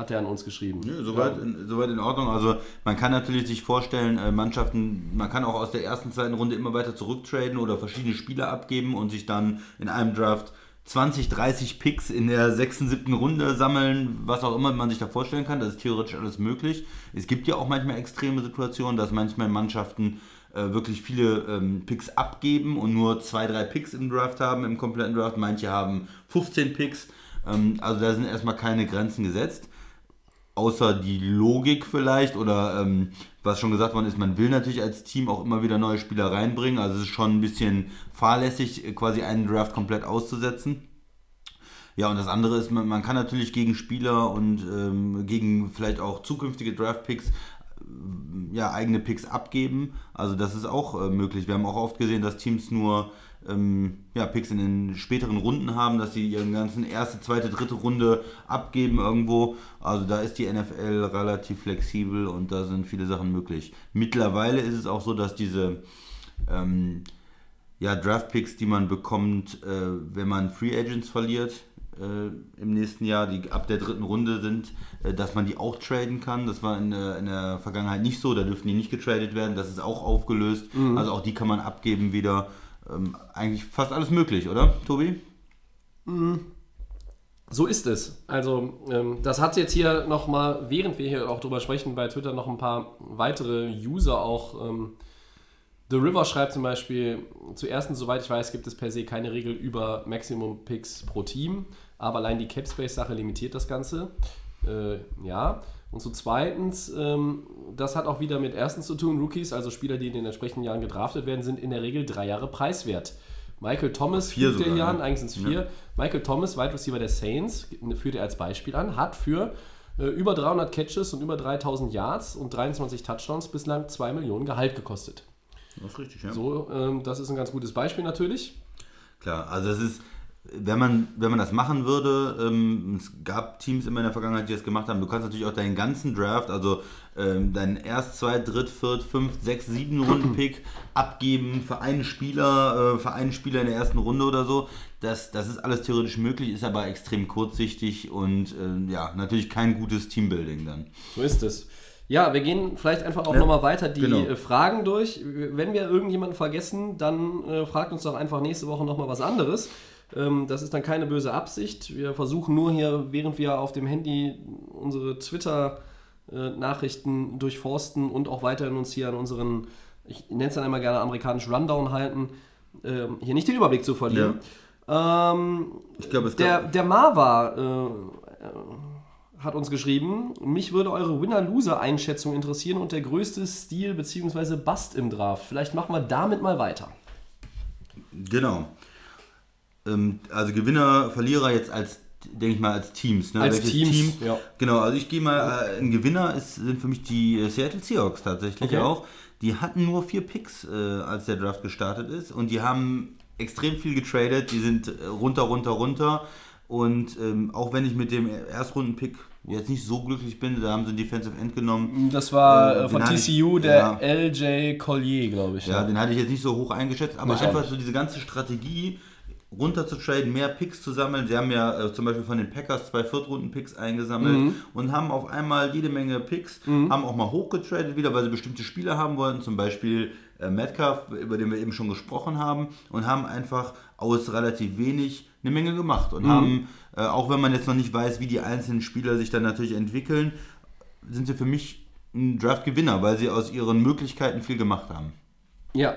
hat er an uns geschrieben. Ja, soweit, in, soweit in Ordnung. Also man kann natürlich sich vorstellen, äh, Mannschaften, man kann auch aus der ersten, zweiten Runde immer weiter zurücktraden oder verschiedene Spieler abgeben und sich dann in einem Draft 20, 30 Picks in der sechsten, siebten Runde sammeln, was auch immer man sich da vorstellen kann. Das ist theoretisch alles möglich. Es gibt ja auch manchmal extreme Situationen, dass manchmal Mannschaften äh, wirklich viele ähm, Picks abgeben und nur zwei, drei Picks im Draft haben, im kompletten Draft. Manche haben 15 Picks. Ähm, also da sind erstmal keine Grenzen gesetzt außer die Logik vielleicht oder ähm, was schon gesagt worden ist, man will natürlich als Team auch immer wieder neue Spieler reinbringen. Also es ist schon ein bisschen fahrlässig, quasi einen Draft komplett auszusetzen. Ja, und das andere ist, man, man kann natürlich gegen Spieler und ähm, gegen vielleicht auch zukünftige Draft-Picks ja, eigene Picks abgeben. Also das ist auch äh, möglich. Wir haben auch oft gesehen, dass Teams nur ähm, ja, Picks in den späteren Runden haben, dass sie ihren ganzen erste, zweite, dritte Runde abgeben irgendwo. Also da ist die NFL relativ flexibel und da sind viele Sachen möglich. Mittlerweile ist es auch so, dass diese ähm, ja, Draft-Picks, die man bekommt, äh, wenn man Free Agents verliert äh, im nächsten Jahr, die ab der dritten Runde sind, äh, dass man die auch traden kann. Das war in, der- in der Vergangenheit nicht so, da dürfen die nicht getradet werden. Das ist auch aufgelöst. Also auch die kann man abgeben wieder. Ähm, eigentlich fast alles möglich, oder, Tobi? So ist es. Also, ähm, das hat jetzt hier nochmal, während wir hier auch drüber sprechen, bei Twitter noch ein paar weitere User auch. Ähm, The River schreibt zum Beispiel, zuerst, soweit ich weiß, gibt es per se keine Regel über Maximum Picks pro Team, aber allein die Capspace-Sache limitiert das Ganze. Äh, ja. Und zu zweitens, ähm, das hat auch wieder mit erstens zu tun, Rookies, also Spieler, die in den entsprechenden Jahren gedraftet werden, sind in der Regel drei Jahre preiswert. Michael Thomas, Vier sogar, Jahren, ja. eigentlich sind es vier. Michael Thomas, Wide Receiver der Saints, führt er als Beispiel an, hat für äh, über 300 Catches und über 3000 Yards und 23 Touchdowns bislang 2 Millionen Gehalt gekostet. Das ist richtig, ja. So, ähm, das ist ein ganz gutes Beispiel natürlich. Klar, also es ist, wenn man, wenn man das machen würde, ähm, es gab Teams immer in der Vergangenheit, die das gemacht haben, du kannst natürlich auch deinen ganzen Draft, also ähm, deinen erst, zwei, dritt, viert, fünf, sechs, sieben Runden Pick abgeben für einen Spieler, äh, für einen Spieler in der ersten Runde oder so. Das, das ist alles theoretisch möglich, ist aber extrem kurzsichtig und äh, ja, natürlich kein gutes Teambuilding dann. So ist es. Ja, wir gehen vielleicht einfach auch Ja, nochmal weiter die genau. äh, Fragen durch. Wenn wir irgendjemanden vergessen, dann äh, fragt uns doch einfach nächste Woche nochmal was anderes. Ähm, das ist dann keine böse Absicht. Wir versuchen nur hier, während wir auf dem Handy unsere Twitter-Nachrichten durchforsten und auch weiterhin uns hier an unseren, ich nenne es dann immer gerne amerikanisch Rundown halten, ähm, hier nicht den Überblick zu verlieren. Ähm, Ich glaube, es der, der Marva äh, äh, hat uns geschrieben, mich würde eure Winner-Loser-Einschätzung interessieren und der größte Stil bzw. Bust im Draft. Vielleicht machen wir damit mal weiter. genau. Ähm, also Gewinner, Verlierer jetzt als, denke ich mal, als Teams. Ne? Als Welches Teams, Team, ja. Genau, also ich gehe mal, äh, ein Gewinner ist, sind für mich die äh, Seattle Seahawks tatsächlich Okay. auch. Die hatten nur vier Picks, äh, als der Draft gestartet ist und die haben extrem viel getradet, die sind äh, runter, runter, runter und ähm, auch wenn ich mit dem Erstrunden-Pick jetzt nicht so glücklich bin, da haben sie einen Defensive End genommen, Das war Äh, äh, von hatte ich- TCU der ja. LJ Collier, glaube ich. Ja, den hatte ich jetzt nicht so hoch eingeschätzt, aber einfach so diese ganze Strategie runter zu traden, mehr Picks zu sammeln. Sie haben ja äh, zum Beispiel von den Packers zwei Viertrunden-Picks eingesammelt Mhm. und haben auf einmal jede Menge Picks, haben auch mal hochgetradet wieder, weil sie bestimmte Spieler haben wollten, zum Beispiel äh, Metcalf, über den wir eben schon gesprochen haben, und haben einfach aus relativ wenig eine Menge gemacht Mhm. und haben, äh, auch wenn man jetzt noch nicht weiß, wie die einzelnen Spieler sich dann natürlich entwickeln, sind sie für mich ein Draft-Gewinner, weil sie aus ihren Möglichkeiten viel gemacht haben. Ja.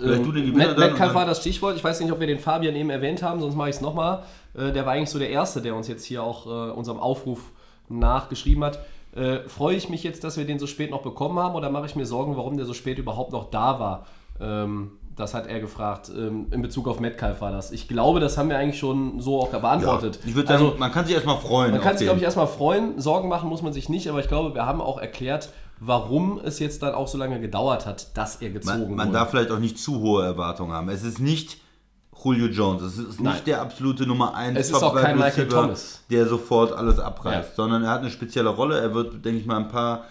Ähm, Met- Metcalf war das Stichwort. Ich weiß nicht, ob wir den Fabian eben erwähnt haben, sonst mache ich es nochmal. Äh, der war eigentlich so der Erste, der uns jetzt hier auch äh, unserem Aufruf nachgeschrieben hat. Äh, Freue ich mich jetzt, dass wir den so spät noch bekommen haben oder mache ich mir Sorgen, warum der so spät überhaupt noch da war? Ähm, das hat er gefragt. Ähm, in Bezug auf Metcalf war das. Ich glaube, das haben wir eigentlich schon so auch beantwortet. Ich würde sagen, also, man kann sich erstmal freuen. man kann sich, glaube ich, erstmal freuen. Sorgen machen muss man sich nicht, aber ich glaube, wir haben auch erklärt, warum es jetzt dann auch so lange gedauert hat, dass er gezogen man, man wurde. darf vielleicht auch nicht zu hohe Erwartungen haben. Es ist nicht Julio Jones, es ist Nein. nicht der absolute Nummer 1 Es ist auch kein Michael Thomas. der sofort alles abreißt, Ja. sondern er hat eine spezielle Rolle. Er wird, denke ich mal, ein paar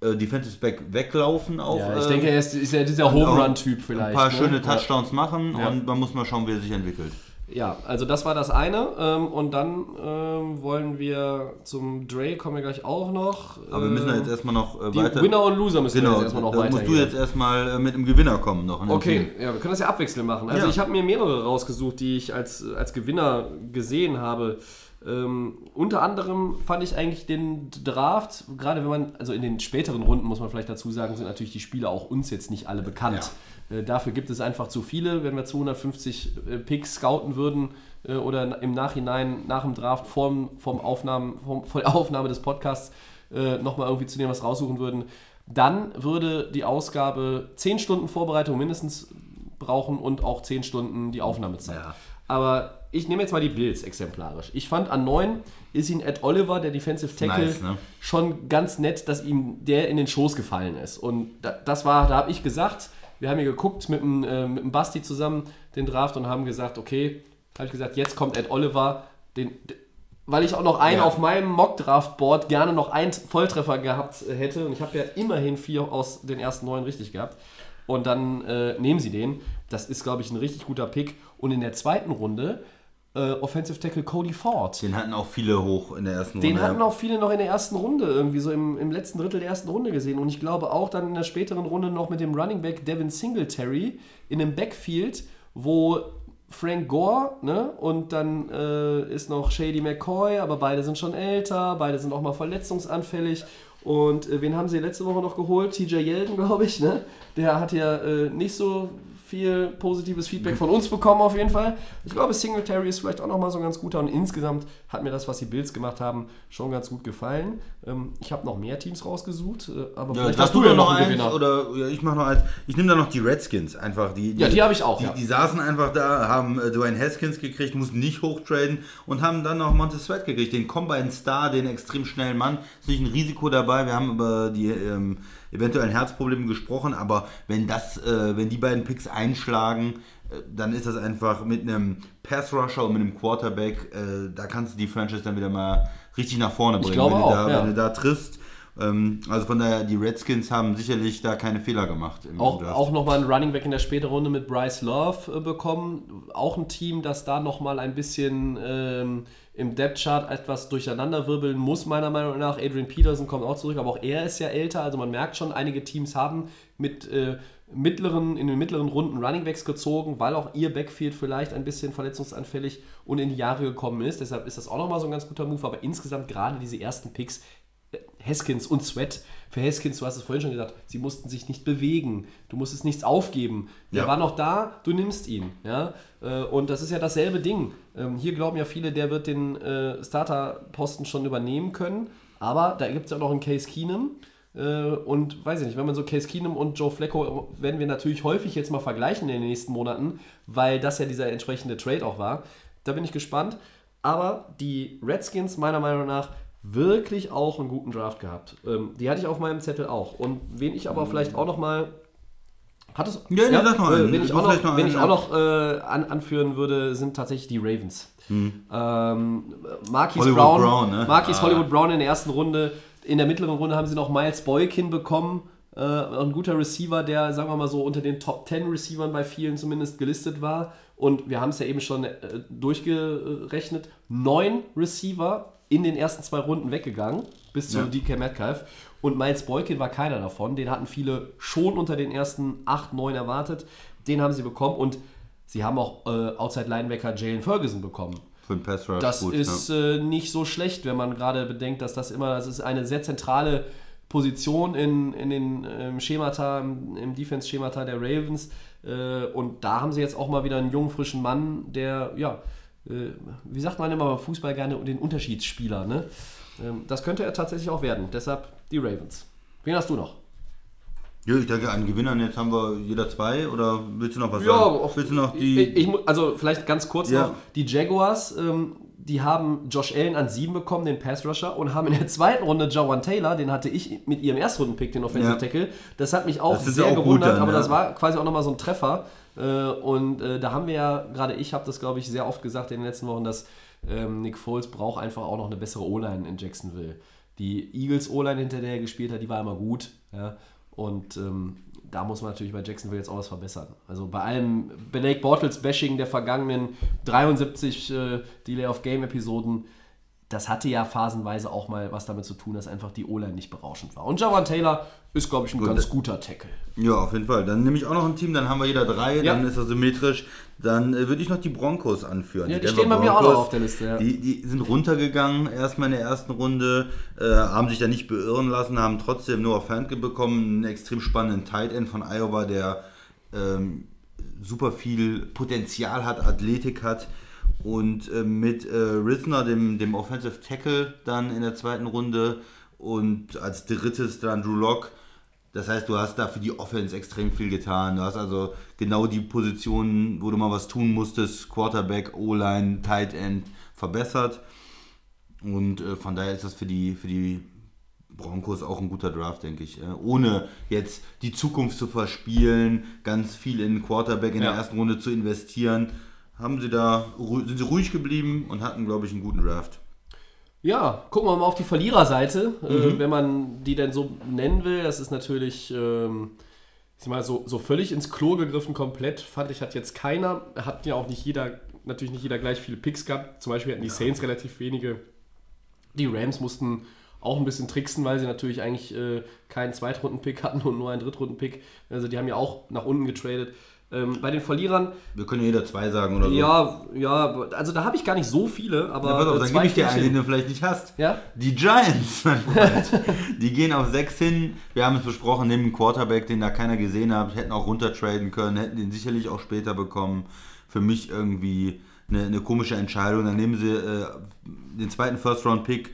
äh, Defensive Back weglaufen auch. ja, ich äh, denke, er ist, ist ja dieser Home Run-Typ vielleicht. Ein paar ne? schöne. Touchdowns machen Ja. und man muss mal schauen, wie er sich entwickelt. Ja, also das war das eine. Ähm, und dann ähm, wollen wir zum Dre, kommen wir gleich auch noch. Aber wir müssen ja Ähm, jetzt erstmal noch äh, die weiter. Winner und Loser müssen wir genau, jetzt erstmal noch da musst du jetzt erstmal äh, mit einem Gewinner kommen noch. dem Okay, Team. ja, wir können das ja abwechselnd machen. Also Ja. ich habe mir mehrere rausgesucht, die ich als, als Gewinner gesehen habe. Ähm, unter anderem fand ich eigentlich den Draft, gerade wenn man, also in den späteren Runden muss man vielleicht dazu sagen, sind natürlich die Spieler auch uns jetzt nicht alle bekannt. Äh, dafür gibt es einfach zu viele. Wenn wir 250 äh, Picks scouten würden äh, oder im Nachhinein nach dem Draft vorm, vom Aufnahmen, vom, vor der Aufnahme des Podcasts äh, nochmal irgendwie zu dem was raussuchen würden, dann würde die Ausgabe 10 Stunden Vorbereitung mindestens brauchen und auch 10 Stunden die Aufnahmezeit. Ja. Aber ich nehme jetzt mal die Bills exemplarisch. Ich fand an 9 ist ihn Ed Oliver, der Defensive Tackle, Nice, ne? schon ganz nett, dass ihm der in den Schoß gefallen ist. Und da, das war, da habe ich gesagt, wir haben hier geguckt mit dem, äh, mit dem Basti zusammen den Draft und haben gesagt, okay, habe ich gesagt, jetzt kommt Ed Oliver, den, weil ich auch noch einen Ja. auf meinem Mock-Draft-Board gerne noch einen Volltreffer gehabt hätte. Und ich habe ja immerhin vier aus den ersten neun richtig gehabt. Und dann äh, nehmen sie den. Das ist, glaube ich, ein richtig guter Pick. Und in der zweiten Runde äh, Offensive Tackle Cody Ford. Den hatten auch viele hoch in der ersten Den Runde. hatten auch viele noch in der ersten Runde, irgendwie so im, im letzten Drittel der ersten Runde gesehen. Und ich glaube auch dann in der späteren Runde noch mit dem Running Back Devin Singletary in einem Backfield, wo Frank Gore ne, und dann äh, ist noch Shady McCoy, aber beide sind schon älter, beide sind auch mal verletzungsanfällig. Und äh, wen haben sie letzte Woche noch geholt? TJ Yeldon, glaube ich. Ne? Der hat ja äh, nicht so viel positives Feedback von uns bekommen auf jeden Fall. Ich glaube, Singletary ist vielleicht auch nochmal so ein ganz guter und insgesamt hat mir das, was die Bills gemacht haben, schon ganz gut gefallen. Ähm, ich habe noch mehr Teams rausgesucht, äh, aber Ja, vielleicht hast du da noch einen eins? Gewinner. Oder ja, ich mache noch eins. Ich nehme da noch die Redskins einfach. Die, Ja, die habe ich auch, Die, ja. die saßen einfach da, haben äh, Dwayne Haskins gekriegt, mussten nicht hochtraden und haben dann noch Montez Sweat gekriegt, den Combine Star, den extrem schnellen Mann. Ist nicht ein Risiko dabei. Wir haben über die ähm, eventuellen Herzprobleme gesprochen, aber wenn das, äh, wenn die beiden Picks einschlagen, äh, dann ist das einfach mit einem Pass Rusher und mit einem Quarterback, äh, da kannst du die Franchise dann wieder mal richtig nach vorne bringen, glaube wenn, auch, du da, ja. wenn du da triffst. Ähm, also von daher, die Redskins haben sicherlich da keine Fehler gemacht. Im Auch, Draft. auch nochmal einen Running Back in der späteren Runde mit Bryce Love äh, bekommen. Auch ein Team, das da nochmal ein bisschen ähm, im Depth-Chart etwas durcheinander wirbeln muss, meiner Meinung nach. Adrian Peterson kommt auch zurück, aber auch er ist ja älter. Also man merkt schon, einige Teams haben mit äh, mittleren, in den mittleren Runden Running Backs gezogen, weil auch ihr Backfield vielleicht ein bisschen verletzungsanfällig und in die Jahre gekommen ist. Deshalb ist das auch nochmal so ein ganz guter Move. Aber insgesamt gerade diese ersten Picks Haskins und Sweat. Für Haskins, du hast es vorhin schon gesagt, sie mussten sich nicht bewegen. Du musstest nichts aufgeben. Der Ja. war noch da, du nimmst ihn. Ja? Äh, Und das ist ja dasselbe Ding. Ähm, Hier glauben ja viele, der wird den äh, Starter-Posten schon übernehmen können. Aber da gibt es ja auch noch einen Case Keenum. Äh, Und weiß ich nicht, wenn man so Case Keenum und Joe Flacco werden wir natürlich häufig jetzt mal vergleichen in den nächsten Monaten, weil das ja dieser entsprechende Trade auch war. Da bin ich gespannt. Aber die Redskins, meiner Meinung nach, wirklich auch einen guten Draft gehabt. Ähm, die hatte ich auf meinem Zettel auch. Und wen ich aber vielleicht auch noch mal hat es, Ja, nee, sag noch äh, wen ich auch noch, noch wen ich ja. auch noch äh, an, anführen würde, sind tatsächlich die Ravens. Ähm, Marquis Hollywood Brown, Brown, ne? Marquis Ah. Hollywood Brown in der ersten Runde. In der mittleren Runde haben sie noch Miles Boykin bekommen. Äh, ein guter Receiver, der, sagen wir mal so, unter den Top 10 Receivern bei vielen zumindest gelistet war. Und wir haben es ja eben schon äh, durchgerechnet. Neun Receiver in den ersten zwei Runden weggegangen, bis zu Ja. DK Metcalf. Und Miles Boykin war keiner davon. Den hatten viele schon unter den ersten 8, 9 erwartet. Den haben sie bekommen. Und sie haben auch äh, Outside Linebacker Jalen Ferguson bekommen. Für den Pass Rush Das gut, ist ja. äh, nicht so schlecht, wenn man gerade bedenkt, dass das immer, das ist eine sehr zentrale Position in, in den ähm, Schemata, im, im Defense-Schemata der Ravens. Äh, und da haben sie jetzt auch mal wieder einen jungen, frischen Mann, der, ja, wie sagt man immer beim Fußball gerne, den Unterschiedsspieler, ne? Ähm, das könnte er tatsächlich auch werden. Deshalb die Ravens. Wen hast du noch? Ja, ich denke, an Gewinnern jetzt haben wir jeder zwei oder willst du noch was Ja, sagen? auch- willst du noch Ich, die. ich, mu- also vielleicht ganz kurz Ja. noch. Die Jaguars, ähm, die haben Josh Allen an 7 bekommen, den Pass Rusher, und haben in der zweiten Runde Jawan Taylor, den hatte ich mit ihrem Erstrunden-Pick, den Offensive. Tackle. Das hat mich auch sehr auch gewundert, dann, aber ja. das war quasi auch nochmal so ein Treffer. Äh, und äh, da haben wir ja, gerade ich habe das, glaube ich, sehr oft gesagt in den letzten Wochen, dass ähm, Nick Foles braucht einfach auch noch eine bessere O-Line in Jacksonville. Die Eagles O-Line, hinter der er gespielt hat, die war immer gut. Ja? Und ähm, da muss man natürlich bei Jacksonville jetzt auch was verbessern. Also bei allem Blake Bortles Bashing der vergangenen 73 äh, Delay of Game Episoden, das hatte ja phasenweise auch mal was damit zu tun, dass einfach die O-Line nicht berauschend war. Und Jawan Taylor ist, glaube ich, ein ganz guter Tackle. Ja, auf jeden Fall. Dann nehme ich auch noch ein Team, dann haben wir jeder drei, Ja. dann ist das symmetrisch. Dann äh, würde ich noch die Broncos anführen. Ja, die Denver stehen bei mir auch noch auf der Liste, ja. Die, die sind runtergegangen, erstmal in der ersten Runde, äh, haben sich da nicht beirren lassen, haben trotzdem Noah Fantke bekommen, einen extrem spannenden Tight End von Iowa, der ähm, super viel Potenzial hat, Athletik hat. Und äh, mit äh, Risner, dem, dem Offensive Tackle, dann in der zweiten Runde und als drittes dann Drew Lock. Das heißt, du hast da für die Offense extrem viel getan. Du hast also genau die Positionen, wo du mal was tun musstest, Quarterback, O-Line, Tight End, verbessert. Und äh, von daher ist das für die, für die Broncos auch ein guter Draft, denke ich. Ohne jetzt die Zukunft zu verspielen, ganz viel in Quarterback in Ja. der ersten Runde zu investieren, haben sie da, sind sie ruhig geblieben und hatten, glaube ich, einen guten Draft. Ja, gucken wir mal auf die Verliererseite, äh, wenn man die denn so nennen will. Das ist natürlich, ähm, ich mal, so, so völlig ins Klo gegriffen komplett, fand ich, hat jetzt keiner. Hat ja auch nicht jeder, natürlich nicht jeder gleich viele Picks gehabt. Zum Beispiel hatten die Saints relativ wenige. Die Rams mussten auch ein bisschen tricksen, weil sie natürlich eigentlich äh, keinen Zweitrunden-Pick hatten und nur einen Drittrunden-Pick. Also die haben ja auch nach unten getradet. Ähm, bei den Verlierern, Wir können ja jeder zwei sagen oder so. ja, ja, also da habe ich gar nicht so viele, aber Ja, pass auf, äh, dann gebe ich dir einen, den du vielleicht nicht hast. Ja? Die Giants, mein Freund. die gehen auf 6 hin. Wir haben es besprochen, nehmen einen Quarterback, den da keiner gesehen hat, hätten auch runtertraden können, hätten den sicherlich auch später bekommen. Für mich irgendwie eine, eine komische Entscheidung. Dann nehmen sie äh, den zweiten First-Round-Pick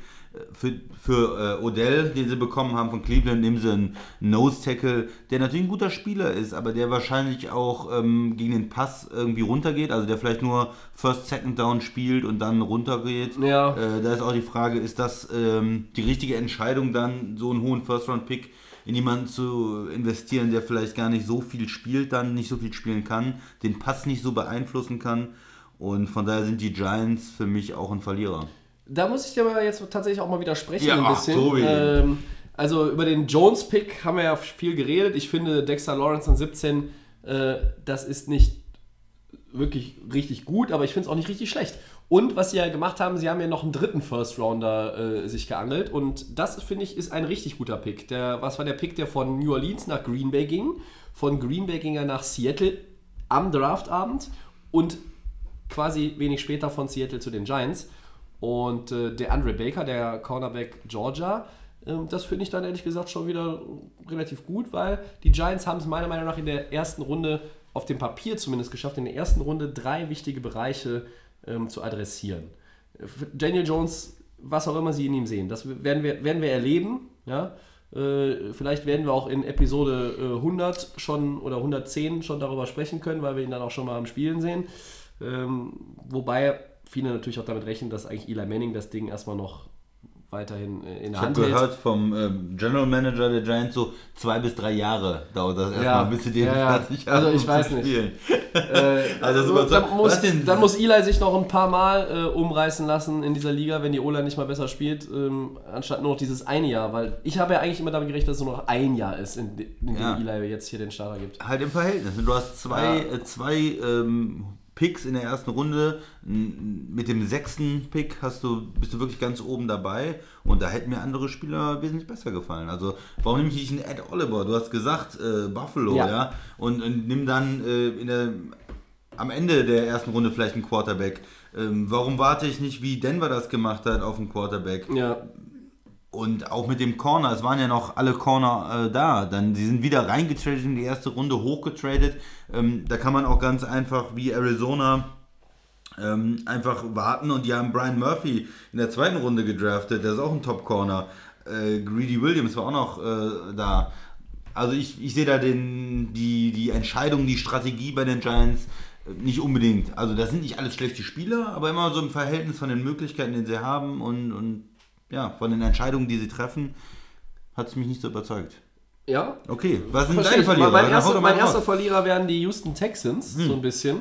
für, für äh, Odell, den sie bekommen haben von Cleveland, nehmen sie einen Nose-Tackle, der natürlich ein guter Spieler ist, aber der wahrscheinlich auch ähm, gegen den Pass irgendwie runtergeht, also der vielleicht nur First, Second Down spielt und dann runtergeht. Ja. Äh, da ist auch die Frage, ist das ähm, die richtige Entscheidung, dann so einen hohen First-Round-Pick in jemanden zu investieren, der vielleicht gar nicht so viel spielt, dann nicht so viel spielen kann, den Pass nicht so beeinflussen kann. Und von daher sind die Giants für mich auch ein Verlierer. Da muss ich dir aber jetzt tatsächlich auch mal widersprechen Ja, ein bisschen. Tobi. Ähm, also über den Jones-Pick haben wir ja viel geredet. Ich finde Dexter Lawrence an 17, äh, das ist nicht wirklich richtig gut, aber ich finde es auch nicht richtig schlecht. Und was sie ja gemacht haben, sie haben ja noch einen dritten First-Rounder äh, sich geangelt und das, finde ich, ist ein richtig guter Pick. Der, was war der Pick, der von New Orleans nach Green Bay ging? Von Green Bay ging er nach Seattle am Draftabend und quasi wenig später von Seattle zu den Giants. Und äh, der Andre Baker, der Cornerback Georgia, ähm, das finde ich dann ehrlich gesagt schon wieder relativ gut, weil die Giants haben es meiner Meinung nach in der ersten Runde, auf dem Papier zumindest geschafft, in der ersten Runde drei wichtige Bereiche ähm, zu adressieren. Äh, Daniel Jones, was auch immer sie in ihm sehen, das werden wir, werden wir erleben. Ja? Äh, vielleicht werden wir auch in Episode äh, 100 schon oder 110 schon darüber sprechen können, weil wir ihn dann auch schon mal am Spielen sehen. Ähm, wobei viele natürlich auch damit rechnen, dass eigentlich Eli Manning das Ding erstmal noch weiterhin äh, in der Ich habe Hand hält. gehört vom ähm, General Manager der Giants so zwei bis drei Jahre dauert das erstmal, Ja, bis sie den ja, fertig Also ich um weiß nicht. spielen. Äh, Also das überzeugt- dann, muss, dann muss Eli sich noch ein paar Mal äh, umreißen lassen in dieser Liga, wenn die Ola nicht mal besser spielt, ähm, anstatt nur noch dieses eine Jahr. Weil ich habe ja eigentlich immer damit gerechnet, dass es nur noch ein Jahr ist, in, in dem Ja. Eli jetzt hier den Starter gibt. Halt im Verhältnis. Du hast zwei, Ja. äh, zwei ähm, Picks in der ersten Runde. Mit dem sechsten Pick hast du, bist du wirklich ganz oben dabei. Und da hätten mir andere Spieler wesentlich besser gefallen. Also warum nehme ich nicht einen Ed Oliver? Du hast gesagt äh, Buffalo, ja. Ja. Und, und nimm dann äh, in der, am Ende der ersten Runde vielleicht einen Quarterback. Ähm, warum warte ich nicht, wie Denver das gemacht hat, auf einen Quarterback? Ja, Und auch mit dem Corner, es waren ja noch alle Corner äh, da. Dann, sie sind wieder reingetradet in die erste Runde, hochgetradet. Ähm, da kann man auch ganz einfach wie Arizona ähm, einfach warten und die haben Brian Murphy in der zweiten Runde gedraftet, der ist auch ein Top-Corner. Äh, Greedy Williams war auch noch äh, da. Also ich, ich sehe da den, die, die Entscheidung, die Strategie bei den Giants äh, nicht unbedingt. Also das sind nicht alles schlechte Spieler, aber immer so im Verhältnis von den Möglichkeiten, die sie haben und, und ja, von den Entscheidungen, die sie treffen, hat es mich nicht so überzeugt. Ja, Okay, was sind Verstehe deine. Verlierer? Mein, erster, mein erster. Verlierer wären die Houston Texans, so ein bisschen.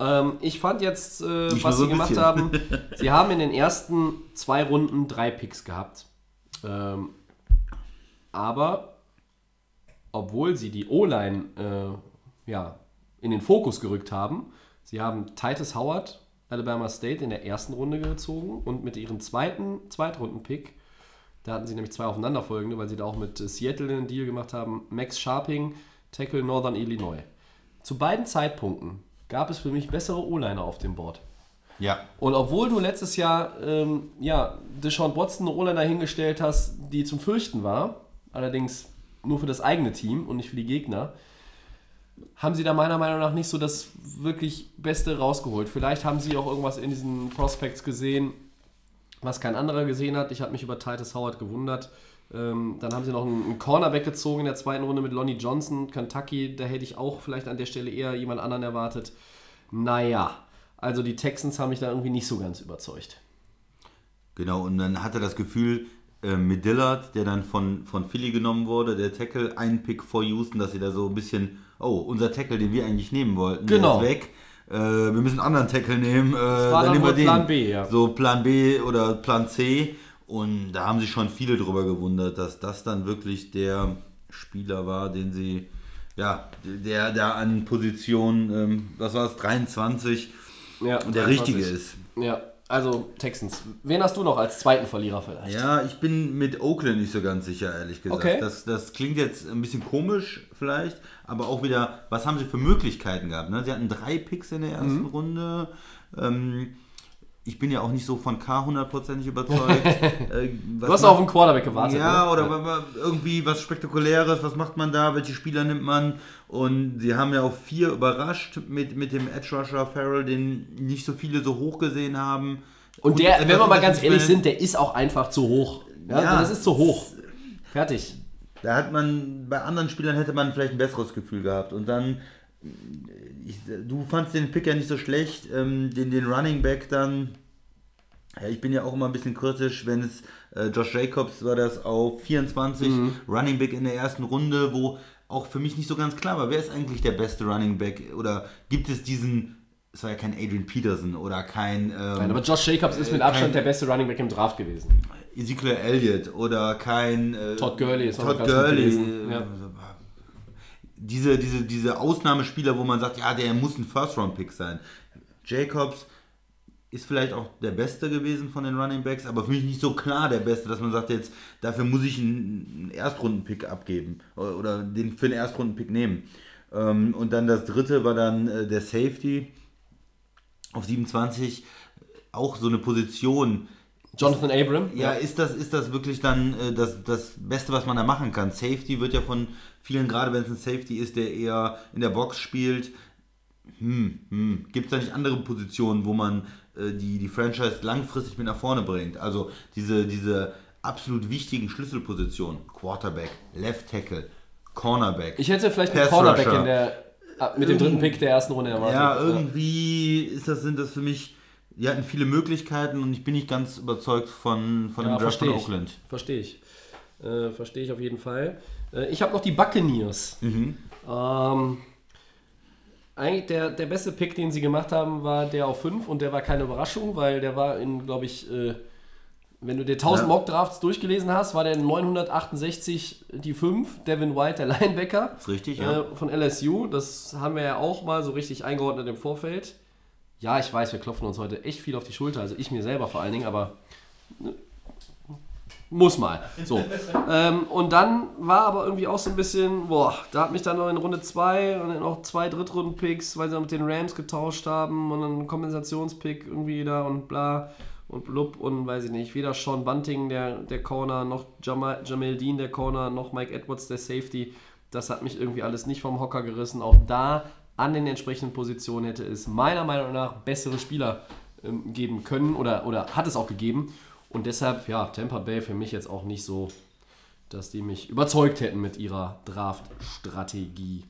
Ähm, ich fand jetzt, äh, was so sie gemacht bisschen. haben, sie haben in den ersten zwei Runden drei Picks gehabt. Ähm, aber obwohl sie die O-Line äh, ja, in den Fokus gerückt haben, sie haben Titus Howard, Alabama State, in der ersten Runde gezogen und mit ihrem zweiten Zweitrunden-Pick da hatten sie nämlich zwei aufeinanderfolgende, weil sie da auch mit äh, Seattle einen Deal gemacht haben. Max Sharping, Tackle Northern Illinois. Zu beiden Zeitpunkten gab es für mich bessere O-Liner auf dem Board. Ja, Und obwohl du letztes Jahr ähm, ja, Deshaun Watson eine O-Liner hingestellt hast, die zum Fürchten war, allerdings nur für das eigene Team und nicht für die Gegner, haben sie da meiner Meinung nach nicht so das wirklich Beste rausgeholt. Vielleicht haben sie auch irgendwas in diesen Prospects gesehen, was kein anderer gesehen hat. Ich habe mich über Titus Howard gewundert. Ähm, dann haben sie noch einen, einen Cornerback gezogen in der zweiten Runde mit Lonnie Johnson, Kentucky. Da hätte ich auch vielleicht an der Stelle eher jemand anderen erwartet. Naja, also die Texans haben mich da irgendwie nicht so ganz überzeugt. genau. Und dann hat er das Gefühl, äh, mit Dillard, der dann von, von Philly genommen wurde, der Tackle, einen Pick vor Houston, dass sie da so ein bisschen, oh, unser Tackle, den wir eigentlich nehmen wollten, Genau. der ist weg. Äh, wir müssen einen anderen Tackle nehmen. Äh, war dann dann nehmen wir den. Plan B, ja. So Plan B oder Plan C. Und da haben sich schon viele drüber gewundert, dass das dann wirklich der Spieler war, den sie, ja, der, der an Position, ähm, was war es, 23, Ja, der richtige ist. Ja, also Texans. Wen hast du noch als zweiten Verlierer vielleicht? Ja, ich bin mit Oakland nicht so ganz sicher, ehrlich gesagt. Okay. Das, das klingt jetzt ein bisschen komisch vielleicht, aber auch wieder, was haben sie für Möglichkeiten gehabt? Ne? Sie hatten drei Picks in der ersten Mhm. Runde. Ähm, ich bin ja auch nicht so von K hundertprozentig überzeugt. Äh, was Du hast macht- auf einen Quarterback gewartet. Ja, ne? oder wa- irgendwie was Spektakuläres, was macht man da, welche Spieler nimmt man? Und sie haben ja auch vier überrascht mit, mit dem Edge Rusher Farrell, den nicht so viele so hoch gesehen haben. Und der, etwas wenn wir mal ganz ehrlich sind, der ist auch einfach zu hoch. Ja, Ja. Das ist zu hoch. Fertig. Da hat man, bei anderen Spielern hätte man vielleicht ein besseres Gefühl gehabt. Und dann, ich, du fandst den Pick ja nicht so schlecht, ähm, den, den Running Back dann. Ja, ich bin ja auch immer ein bisschen kritisch, wenn es äh, Josh Jacobs war das auf 24, Running Back in der ersten Runde, wo auch für mich nicht so ganz klar war, wer ist eigentlich der beste Running Back? Oder gibt es diesen, es war ja kein Adrian Peterson oder kein ähm, Nein, aber Josh Jacobs ist mit Äh, Abstand kein- der beste Running Back im Draft gewesen. Ezekiel Elliott oder kein äh, Todd Gurley ist auch Todd Gurley. ja. Diese, diese, diese Ausnahmespieler, wo man sagt, ja, der muss ein First-Round-Pick sein. Jacobs ist vielleicht auch der Beste gewesen von den Running Backs, aber für mich nicht so klar der Beste, dass man sagt, jetzt dafür muss ich einen, Erstrunden-Pick abgeben oder, oder den für einen Erstrunden-Pick nehmen. Ähm, und dann das dritte war dann äh, der Safety auf 27, auch so eine Position, Jonathan Abram. ja, ist das, ist das wirklich dann äh, das, das Beste, was man da machen kann? Safety wird ja von vielen, gerade wenn es ein Safety ist, der eher in der Box spielt, hm, hm. gibt es da nicht andere Positionen, wo man äh, die, die Franchise langfristig mit nach vorne bringt? Also diese, diese absolut wichtigen Schlüsselpositionen, Quarterback, Left Tackle, Cornerback. Ich hätte vielleicht einen Cornerback in der, mit dem dritten Pick der ersten Runde erwartet. Ja, irgendwie ist das, sind das für mich, die hatten viele Möglichkeiten und ich bin nicht ganz überzeugt von, von dem Ja, Draft von. Oakland. Verstehe ich. Äh, Verstehe ich auf jeden Fall. Äh, ich habe noch die Buccaneers. Mhm. Ähm, eigentlich der, der beste Pick, den sie gemacht haben, war der auf 5 und der war keine Überraschung, weil der war in, glaube ich, äh, wenn du dir 1000 Ja. Mock-Drafts durchgelesen hast, war der in 968 die 5, Devin White, der Linebacker Ist richtig, ja. äh, von LSU. Das haben wir ja auch mal so richtig eingeordnet im Vorfeld. Ja, ich weiß, wir klopfen uns heute echt viel auf die Schulter, also ich mir selber vor allen Dingen, aber ne, muss mal. So. ähm, und dann war aber irgendwie auch so ein bisschen, boah, da hat mich dann noch in Runde 2 und dann noch zwei Drittrunden-Picks, weil sie noch mit den Rams getauscht haben und dann ein Kompensationspick irgendwie da und bla und blub und weiß ich nicht, weder Sean Bunting, der, der Corner, noch Jamal, Jamel Dean, der Corner, noch Mike Edwards, der Safety. Das hat mich irgendwie alles nicht vom Hocker gerissen. Auch da an den entsprechenden Positionen hätte es meiner Meinung nach bessere Spieler ähm, geben können oder, oder hat es auch gegeben. Und deshalb, ja, Tampa Bay für mich jetzt auch nicht so, dass die mich überzeugt hätten mit ihrer Draft-Strategie.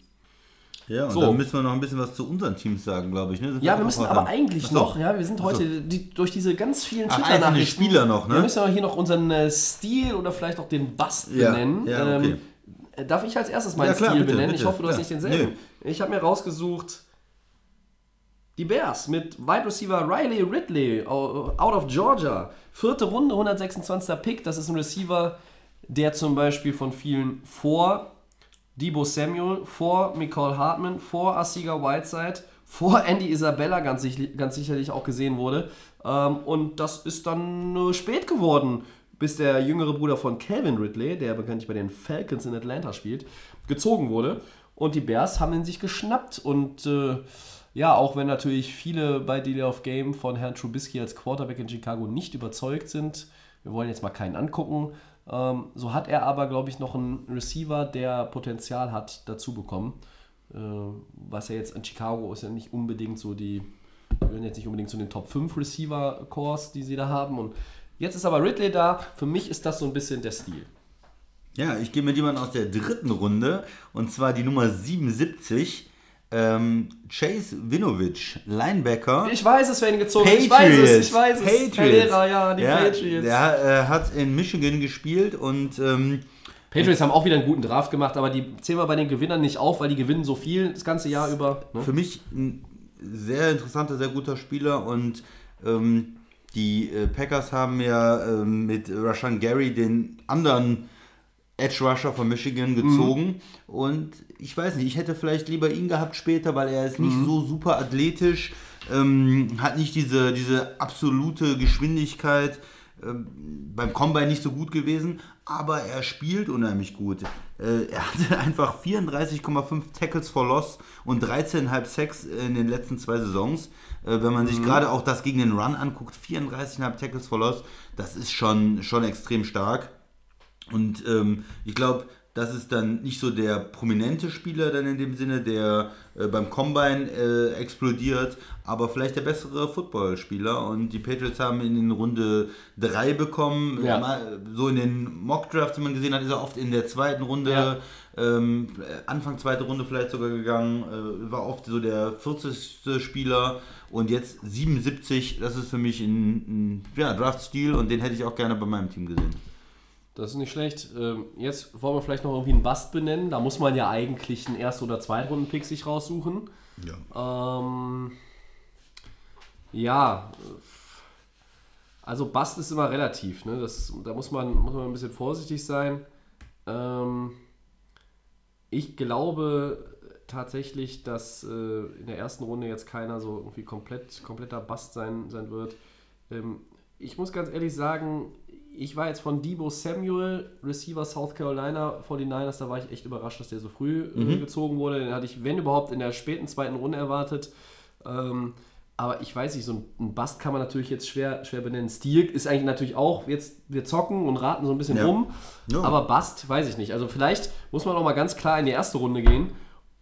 Ja, und So. dann müssen wir noch ein bisschen was zu unseren Teams sagen, glaube ich. Ne? Ja, wir müssen aber eigentlich Achso. noch, ja, wir sind heute die, durch diese ganz vielen Ach, Twitter-Nachrichten. Spieler noch, ne? Wir müssen aber hier noch unseren äh, Stil oder vielleicht auch den Bust Ja, benennen. ja, okay. ähm, darf ich als erstes meinen Ja, klar, Stil bitte, benennen? bitte, ich hoffe, du hast klar. nicht denselben. Ich habe mir rausgesucht die Bears mit Wide Receiver Riley Ridley out of Georgia. Vierte Runde, 126. Pick. Das ist ein Receiver, der zum Beispiel von vielen vor Debo Samuel, vor Nicole Hartman, vor Asiga Whiteside, vor Andy Isabella ganz, sicherlich- ganz sicherlich auch gesehen wurde. Ähm, und das ist dann nur spät geworden, bis der jüngere Bruder von Calvin Ridley, der bekanntlich bei den Falcons in Atlanta spielt, gezogen wurde. Und die Bears haben ihn sich geschnappt. Und äh, ja, auch wenn natürlich viele bei Delay of Game von Herrn Trubisky als Quarterback in Chicago nicht überzeugt sind, wir wollen jetzt mal keinen angucken, ähm, so hat er aber, glaube ich, noch einen Receiver, der Potenzial hat, dazu bekommen. Äh, was ja jetzt in Chicago ist ja nicht unbedingt so die, gehören jetzt nicht unbedingt zu den Top 5 Receiver-Cores, die sie da haben. Und jetzt ist aber Ridley da. Für mich ist das so ein bisschen der Stil. Ja, ich gehe mit jemandem aus der dritten Runde und zwar die Nummer 77. Ähm, Chase Winovich, Linebacker. Ich weiß es, wer ihn gezogen hat. Ich weiß es, ich weiß es. Patriots. Herr Lehrer, ja, die ja, Patriots. Der äh, hat in Michigan gespielt und ähm, Patriots haben auch wieder einen guten Draft gemacht, aber die zählen wir bei den Gewinnern nicht auf, weil die gewinnen so viel das ganze Jahr über. Ne? für mich ein sehr interessanter, sehr guter Spieler und ähm, die äh, Packers haben ja ähm, mit Rashan Gary den anderen Edge Rusher von Michigan gezogen und ich weiß nicht, ich hätte vielleicht lieber ihn gehabt später, weil er ist nicht so super athletisch, ähm, hat nicht diese, diese absolute Geschwindigkeit, ähm, beim Combine nicht so gut gewesen, aber er spielt unheimlich gut. Äh, er hatte einfach 34,5 Tackles for Loss und 13,5 Sacks in den letzten zwei Saisons. Äh, wenn man sich gerade auch das gegen den Run anguckt, 34,5 Tackles for Loss, das ist schon, schon extrem stark. Und ähm, ich glaube, das ist dann nicht so der prominente Spieler dann in dem Sinne, der äh, beim Combine äh, explodiert, aber vielleicht der bessere Footballspieler. Und die Patriots haben ihn in Runde 3 bekommen. Ja. Mal- So in den Mock-Drafts, die man gesehen hat, ist er oft in der zweiten Runde, Ja. ähm, Anfang zweite Runde vielleicht sogar gegangen, äh, war oft so der 40. Spieler. Und jetzt 77, das ist für mich ein, ein ja, Draft-Stil und den hätte ich auch gerne bei meinem Team gesehen. Das ist nicht schlecht. Ähm, jetzt wollen wir vielleicht noch irgendwie einen Bust benennen. Da muss man ja eigentlich einen Erst- oder Zweitrunden-Pick sich raussuchen. Ja. Ähm, ja, also Bust ist immer relativ. Ne? Das, da muss man, muss man ein bisschen vorsichtig sein. Ähm, ich glaube tatsächlich, dass äh, in der ersten Runde jetzt keiner so irgendwie komplett, kompletter Bust sein, sein wird. Ähm, ich muss ganz ehrlich sagen, ich war jetzt von Debo Samuel, Receiver South Carolina 49ers, da war ich echt überrascht, dass der so früh äh, gezogen wurde. Den hatte ich, wenn überhaupt, in der späten zweiten Runde erwartet. Ähm, aber ich weiß nicht, so ein- Bust kann man natürlich jetzt schwer, schwer benennen. Stil ist eigentlich natürlich auch, jetzt wir zocken und raten so ein bisschen Ja. rum. Ja. Aber Bust, weiß ich nicht. Also vielleicht muss man auch mal ganz klar in die erste Runde gehen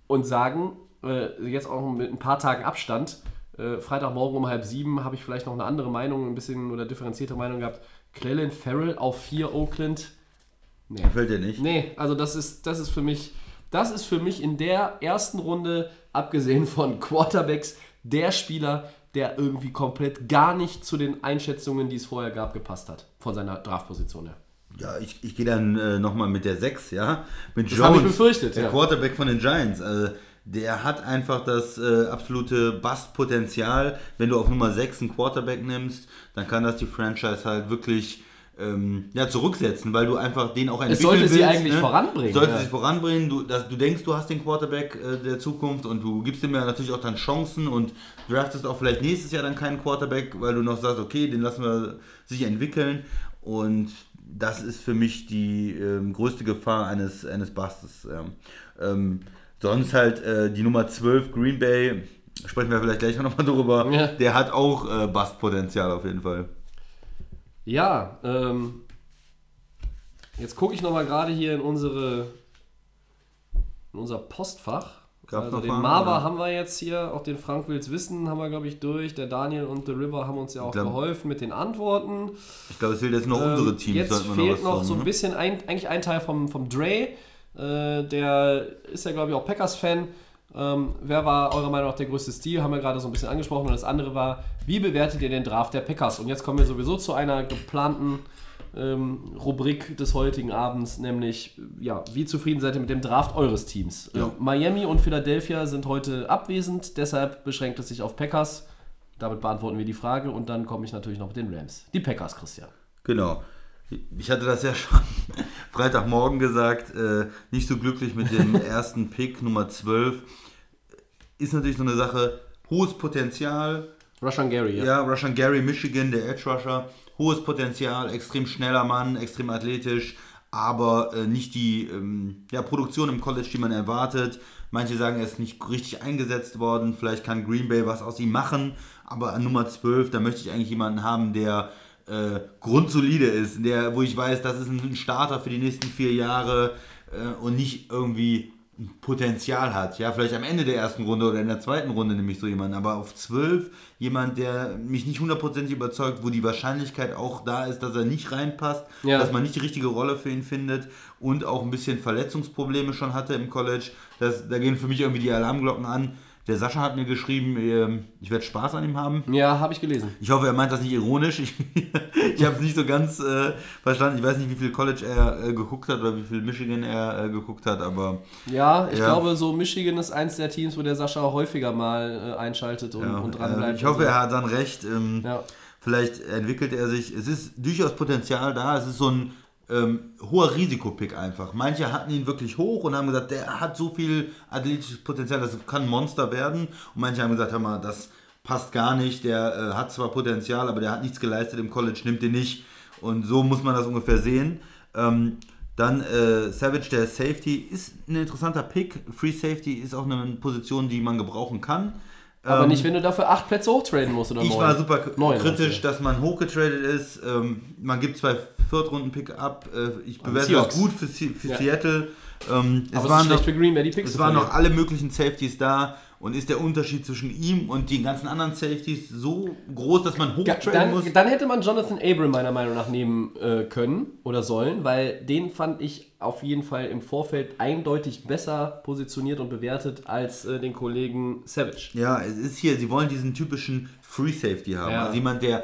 und sagen, äh, jetzt auch mit ein paar Tagen Abstand, äh, Freitagmorgen um halb sieben habe ich vielleicht noch eine andere Meinung, ein bisschen oder differenzierte Meinung gehabt. Clellan Farrell auf vier Oakland. Nee. Gefällt dir nicht? Nee, also das ist, das ist für mich, das ist für mich in der ersten Runde, abgesehen von Quarterbacks, der Spieler, der irgendwie komplett gar nicht zu den Einschätzungen, die es vorher gab, gepasst hat. Von seiner Draftposition her. Ja, ich, ich gehe dann äh, nochmal mit der 6, ja. Mit Das habe ich befürchtet, der ja. Quarterback von den Giants. Also, der hat einfach das äh, absolute Bust-Potenzial. Wenn du auf Nummer 6 einen Quarterback nimmst, dann kann das die Franchise halt wirklich ähm, ja, zurücksetzen, weil du einfach den auch entwickeln sollte sie willst, eigentlich voranbringen, Sollte ja. sie voranbringen. Du, dass, du denkst, du hast den Quarterback äh, der Zukunft und du gibst ihm ja natürlich auch dann Chancen und draftest auch vielleicht nächstes Jahr dann keinen Quarterback, weil du noch sagst, okay, den lassen wir sich entwickeln. Und das ist für mich die ähm, größte Gefahr eines, eines Bustes. Ähm, sonst halt äh, die Nummer 12, Green Bay, sprechen wir vielleicht gleich noch mal drüber. Ja. Der hat auch äh, Bust-Potenzial auf jeden Fall. Ja, ähm, jetzt gucke ich nochmal gerade hier in unsere in unser Postfach Gab's also noch den Marva oder? haben wir jetzt hier, auch den Frank will's wissen, haben wir, glaube ich, durch. Der Daniel und The River haben uns ja auch glaub- geholfen mit den Antworten. Ich glaube, es fehlt jetzt noch Ähm, unsere Teams. Jetzt fehlt noch sagen, so ein ne? bisschen ein, eigentlich ein Teil vom, vom Dre. Äh, der ist ja, glaube ich, auch Packers-Fan. Ähm, wer war eurer Meinung nach der größte Stil? Haben wir gerade so ein bisschen angesprochen. Und das andere war, wie bewertet ihr den Draft der Packers? Und jetzt kommen wir sowieso zu einer geplanten ähm, Rubrik des heutigen Abends, nämlich, ja, wie zufrieden seid ihr mit dem Draft eures Teams? Ja. Äh, Miami und Philadelphia sind heute abwesend, deshalb beschränkt es sich auf Packers. Damit beantworten wir die Frage und dann komme ich natürlich noch mit den Rams. Die Packers, Christian. Genau. Ich hatte das ja schon Freitagmorgen gesagt, äh, nicht so glücklich mit dem ersten Pick, Nummer 12. Ist natürlich so eine Sache, hohes Potenzial. Rushan Gary, ja. Ja, Russian Gary, Michigan, der Edge Rusher. Hohes Potenzial, extrem schneller Mann, extrem athletisch, aber äh, nicht die ähm, ja, Produktion im College, die man erwartet. Manche sagen, er ist nicht richtig eingesetzt worden. Vielleicht kann Green Bay was aus ihm machen. Aber an Nummer 12, da möchte ich eigentlich jemanden haben, der äh, grundsolide ist, der, wo ich weiß, das ist ein Starter für die nächsten vier Jahre äh, und nicht irgendwie Potenzial hat. Ja, vielleicht am Ende der ersten Runde oder in der zweiten Runde nehme ich so jemanden, aber auf 12 jemand, der mich nicht hundertprozentig überzeugt, wo die Wahrscheinlichkeit auch da ist, dass er nicht reinpasst, Ja. dass man nicht die richtige Rolle für ihn findet und auch ein bisschen Verletzungsprobleme schon hatte im College. Das, da gehen für mich irgendwie die Alarmglocken an. Der Sascha hat mir geschrieben, ähm, ich werde Spaß an ihm haben. Ja, habe ich gelesen. Ich hoffe, er meint das nicht ironisch. Ich, ich habe es nicht so ganz äh, verstanden. Ich weiß nicht, wie viel College er äh, geguckt hat oder wie viel Michigan er äh, geguckt hat, aber Ja, ich Ja. glaube, so Michigan ist eins der Teams, wo der Sascha häufiger mal äh, einschaltet und, ja, und dran äh, bleibt. ich hoffe, so. er hat dann recht. Ähm, Ja. Vielleicht entwickelt er sich. Es ist durchaus Potenzial da. Es ist so ein ähm, hoher Risikopick einfach. Manche hatten ihn wirklich hoch und haben gesagt, der hat so viel athletisches Potenzial, das kann ein Monster werden. Und manche haben gesagt, hör mal, das passt gar nicht. Der äh, hat zwar Potenzial, aber der hat nichts geleistet im College, nimmt den nicht. Und so muss man das ungefähr sehen. Ähm, dann äh, Savage, der Safety, ist ein interessanter Pick. Free Safety ist auch eine Position, die man gebrauchen kann. Aber Ähm, nicht, wenn du dafür acht Plätze hochtraden musst oder ich neun. war super Neun, kritisch, dass man hochgetradet ist. Ähm, man gibt zwei Viertrunden-Pick ab. Äh, ich bewerte das gut für, für Ja. Seattle. Ähm, es waren noch, es waren noch alle möglichen Safeties da. Und ist der Unterschied zwischen ihm und den ganzen anderen Safeties so groß, dass man hochtraden muss? dann, dann hätte man Jonathan Abram meiner Meinung nach nehmen äh, können oder sollen, weil den fand ich auf jeden Fall im Vorfeld eindeutig besser positioniert und bewertet als äh, den Kollegen Savage. Ja, es ist hier, sie wollen diesen typischen Free Safety haben. Ja. Also jemand, der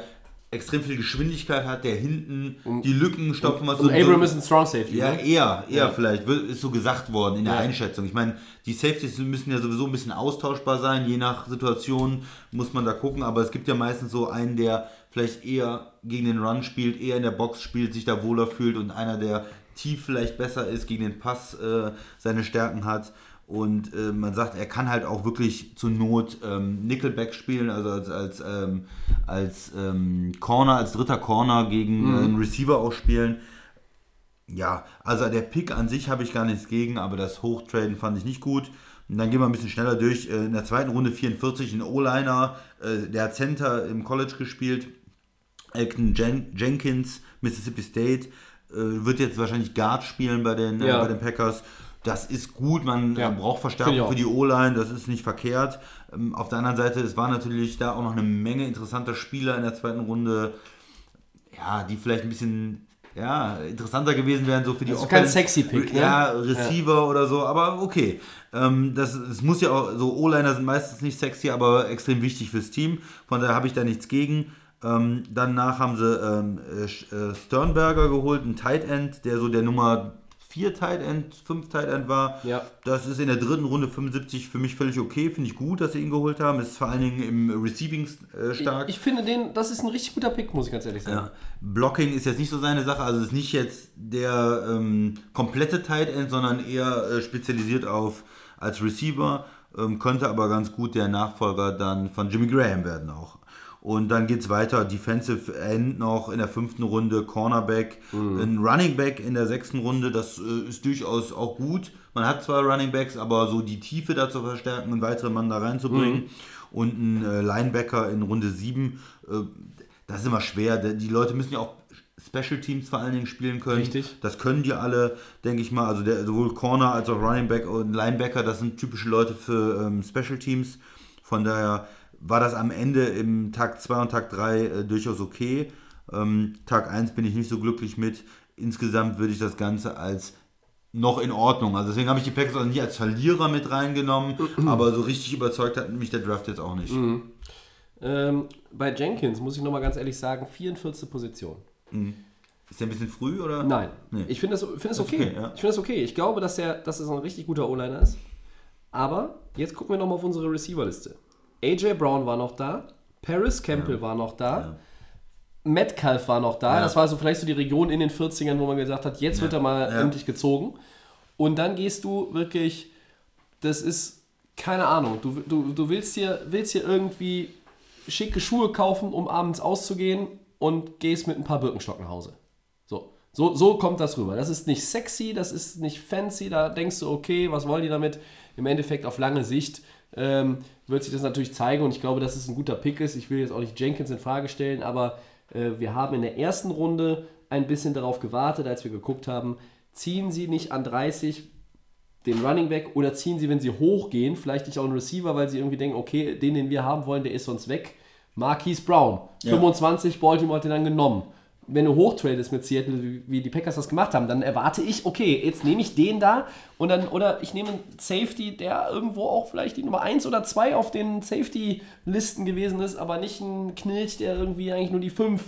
extrem viel Geschwindigkeit hat, der hinten die Lücken stopfen muss. Und Abram ist ein Strong Safety. Ja, ne? eher, eher Ja. vielleicht, ist so gesagt worden in der Ja. Einschätzung. Ich meine, die Safeties müssen ja sowieso ein bisschen austauschbar sein, je nach Situation muss man da gucken, aber es gibt ja meistens so einen, der vielleicht eher gegen den Run spielt, eher in der Box spielt, sich da wohler fühlt und einer, der tief vielleicht besser ist, gegen den Pass äh, seine Stärken hat. Und äh, man sagt, er kann halt auch wirklich zur Not ähm, Nickelback spielen, also als, als, ähm, als ähm, Corner, als dritter Corner gegen äh, einen Receiver auch spielen. Ja, also der Pick an sich habe ich gar nichts gegen, aber das Hochtraden fand ich nicht gut. Und dann gehen wir ein bisschen schneller durch. Äh, In der zweiten Runde 44 ein O-Liner, äh, der hat Center im College gespielt. Elton Jen Jenkins, Mississippi State, äh, wird jetzt wahrscheinlich Guard spielen bei den, Ja. bei den Packers. Das ist gut, man Ja, äh, braucht finde Verstärkung für die O-Line, das ist nicht verkehrt. Ähm, auf der anderen Seite, es war natürlich da auch noch eine Menge interessanter Spieler in der zweiten Runde, ja, die vielleicht ein bisschen ja, interessanter gewesen wären, so für die Also kein Offense. sexy Pick, ne? Ja, Receiver oder so, aber okay. Ähm, das, es muss ja auch, so O-Liner sind meistens nicht sexy, aber extrem wichtig fürs Team. Von daher habe ich da nichts gegen. Ähm, danach haben sie ähm, äh, äh, Sternberger geholt, einen Tight End, der so der Nummer 4 Tight End, 5 Tight End war. Ja. Das ist in der dritten Runde 75 für mich völlig okay. Finde ich gut, dass sie ihn geholt haben. Ist vor allen Dingen im Receiving äh, stark. Ich, ich finde den, das ist ein richtig guter Pick, muss ich ganz ehrlich sagen. Ja. Blocking ist jetzt nicht so seine Sache, also ist nicht jetzt der ähm, komplette Tight End, sondern eher äh, spezialisiert auf als Receiver, ähm, könnte aber ganz gut der Nachfolger dann von Jimmy Graham werden auch. Und dann geht es weiter, Defensive End noch in der fünften Runde, Cornerback, ein Running Back in der sechsten Runde, das äh, ist durchaus auch gut. Man hat zwar Running Backs, aber so die Tiefe da zu verstärken, einen weiteren Mann da reinzubringen und ein äh, Linebacker in Runde 7, äh, das ist immer schwer. Die Leute müssen ja auch Special Teams vor allen Dingen spielen können. Richtig. Das können die alle, denke ich mal. Also der, sowohl Corner als auch Running Back und Linebacker, das sind typische Leute für ähm, Special Teams. Von daher war das am Ende im Tag 2 und Tag 3 äh, durchaus okay. Ähm, Tag 1 bin ich nicht so glücklich mit. Insgesamt würde ich das Ganze als noch in Ordnung. Also deswegen habe ich die Packers auch nicht als Verlierer mit reingenommen, aber so richtig überzeugt hat mich der Draft jetzt auch nicht. Ähm, bei Jenkins muss ich nochmal ganz ehrlich sagen, 44. Position. Ist der ein bisschen früh oder? Nein. Nee. Ich finde das, find das Das okay. okay, ja. Ich finde das okay. Ich glaube, dass er, dass es ein richtig guter O-Liner ist. Aber jetzt gucken wir nochmal auf unsere Receiver-Liste. AJ Brown war noch da. Paris Campbell war noch da. Metcalf war noch da. Ja. Das war so vielleicht so die Region in den 40ern, wo man gesagt hat, jetzt wird er mal Ja. endlich gezogen. Und dann gehst du wirklich, das ist, keine Ahnung, du, du, du willst, dir, willst dir irgendwie schicke Schuhe kaufen, um abends auszugehen und gehst mit ein paar Birkenstock nach Hause. So. So, so kommt das rüber. Das ist nicht sexy, das ist nicht fancy, da denkst du, okay, was wollen die damit? Im Endeffekt auf lange Sicht ähm, wird sich das natürlich zeigen und ich glaube, dass es ein guter Pick ist. Ich will jetzt auch nicht Jenkins in Frage stellen, aber äh, wir haben in der ersten Runde ein bisschen darauf gewartet, als wir geguckt haben, ziehen sie nicht an 30 den Running Back oder ziehen sie, wenn sie hochgehen, vielleicht nicht auch einen Receiver, weil sie irgendwie denken, okay, den, den wir haben wollen, der ist sonst weg. Marquise Brown, 25, Baltimore hat den dann genommen. Wenn du hochtradest mit Seattle, wie- die Packers das gemacht haben, dann erwarte ich, okay, jetzt nehme ich den da und dann, oder ich nehme einen Safety, der irgendwo auch vielleicht die Nummer 1 oder 2 auf den Safety-Listen gewesen ist, aber nicht ein Knilch, der irgendwie eigentlich nur die 5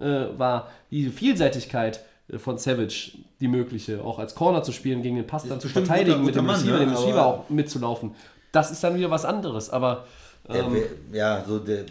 äh, war. Diese Vielseitigkeit äh, von Savage, die mögliche, auch als Corner zu spielen, gegen den Pass dann zu verteidigen, guter- mit dem guter Mann, Receiver, ne? dem Receiver auch mitzulaufen. Das ist dann wieder was anderes, aber Der wär- ja, so der.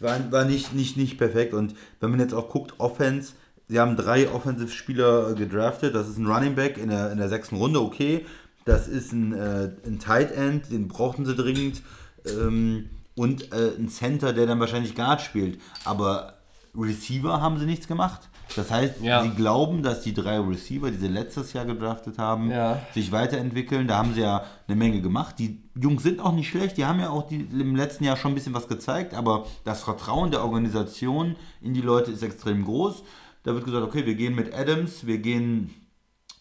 War, war nicht, nicht, nicht perfekt. Und wenn man jetzt auch guckt, Offense, sie haben drei Offensive-Spieler gedraftet. Das ist ein Running Back in der, in der sechsten Runde, okay. Das ist ein, äh, ein Tight End, den brauchten sie dringend. Ähm, und äh, ein Center, der dann wahrscheinlich Guard spielt. Aber Receiver haben sie nichts gemacht. Das heißt, Ja. sie glauben, dass die drei Receiver, die sie letztes Jahr gedraftet haben, Ja. sich weiterentwickeln. Da haben sie ja eine Menge gemacht. Die Jungs sind auch nicht schlecht. Die haben ja auch die, im letzten Jahr schon ein bisschen was gezeigt. Aber das Vertrauen der Organisation in die Leute ist extrem groß. Da wird gesagt, okay, wir gehen mit Adams, wir gehen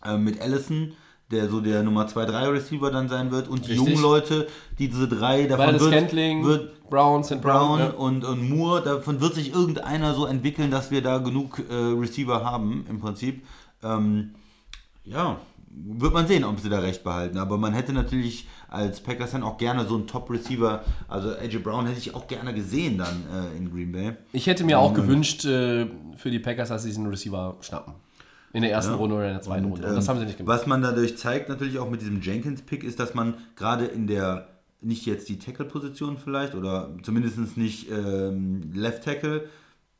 äh, mit Allison, der so der Nummer 2-3 Receiver dann sein wird. Und die Richtig. jungen Leute, die diese drei, davon wird, Scantling, wird Brown, St. Brown. Brown ja. und, und Moore, davon wird sich irgendeiner so entwickeln, dass wir da genug äh, Receiver haben, im Prinzip. Ähm, ja, wird man sehen, ob sie da recht behalten. Aber man hätte natürlich als Packers dann auch gerne so einen Top-Receiver, also AJ Brown hätte ich auch gerne gesehen dann äh, in Green Bay. Ich hätte mir auch gewünscht äh, für die Packers, dass sie diesen Receiver schnappen. In der ersten Runde oder in der zweiten Runde. Und das Ähm, haben sie nicht gemacht. Was man dadurch zeigt, natürlich auch mit diesem Jenkins-Pick, ist, dass man gerade in der, nicht jetzt die Tackle-Position vielleicht, oder zumindest nicht ähm, Left Tackle,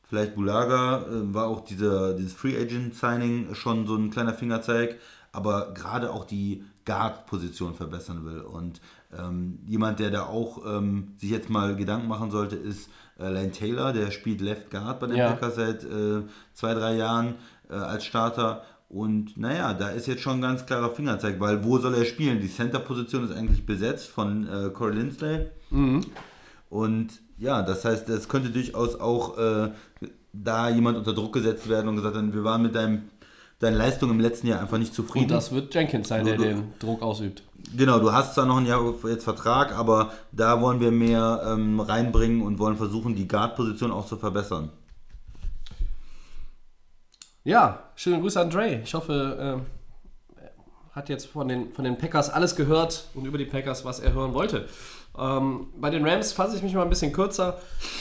vielleicht Bulaga, äh, war auch dieser, dieses Free Agent-Signing schon so ein kleiner Fingerzeig, aber gerade auch die Guard-Position verbessern will. Und ähm, jemand, der da auch ähm, sich jetzt mal Gedanken machen sollte, ist äh, Lane Taylor, der spielt Left Guard bei den Ja. Packers seit äh, zwei, drei Jahren äh, als Starter. Und naja, da ist jetzt schon ein ganz klarer Fingerzeig, weil wo soll er spielen? Die Center-Position ist eigentlich besetzt von äh, Corey Linsley. Und ja, das heißt, es könnte durchaus auch äh, da jemand unter Druck gesetzt werden und gesagt werden, wir waren mit deinem, deiner Leistung im letzten Jahr einfach nicht zufrieden. Und das wird Jenkins sein, der Du- du- den Druck ausübt. Genau, du hast zwar noch ein Jahr jetzt Vertrag, aber da wollen wir mehr ähm, reinbringen und wollen versuchen, die Guard-Position auch zu verbessern. Ja, schöne Grüße an Dre. Ich hoffe, ähm, er hat jetzt von den, von den Packers alles gehört und über die Packers, was er hören wollte. Ähm, bei den Rams fasse ich mich mal ein bisschen kürzer.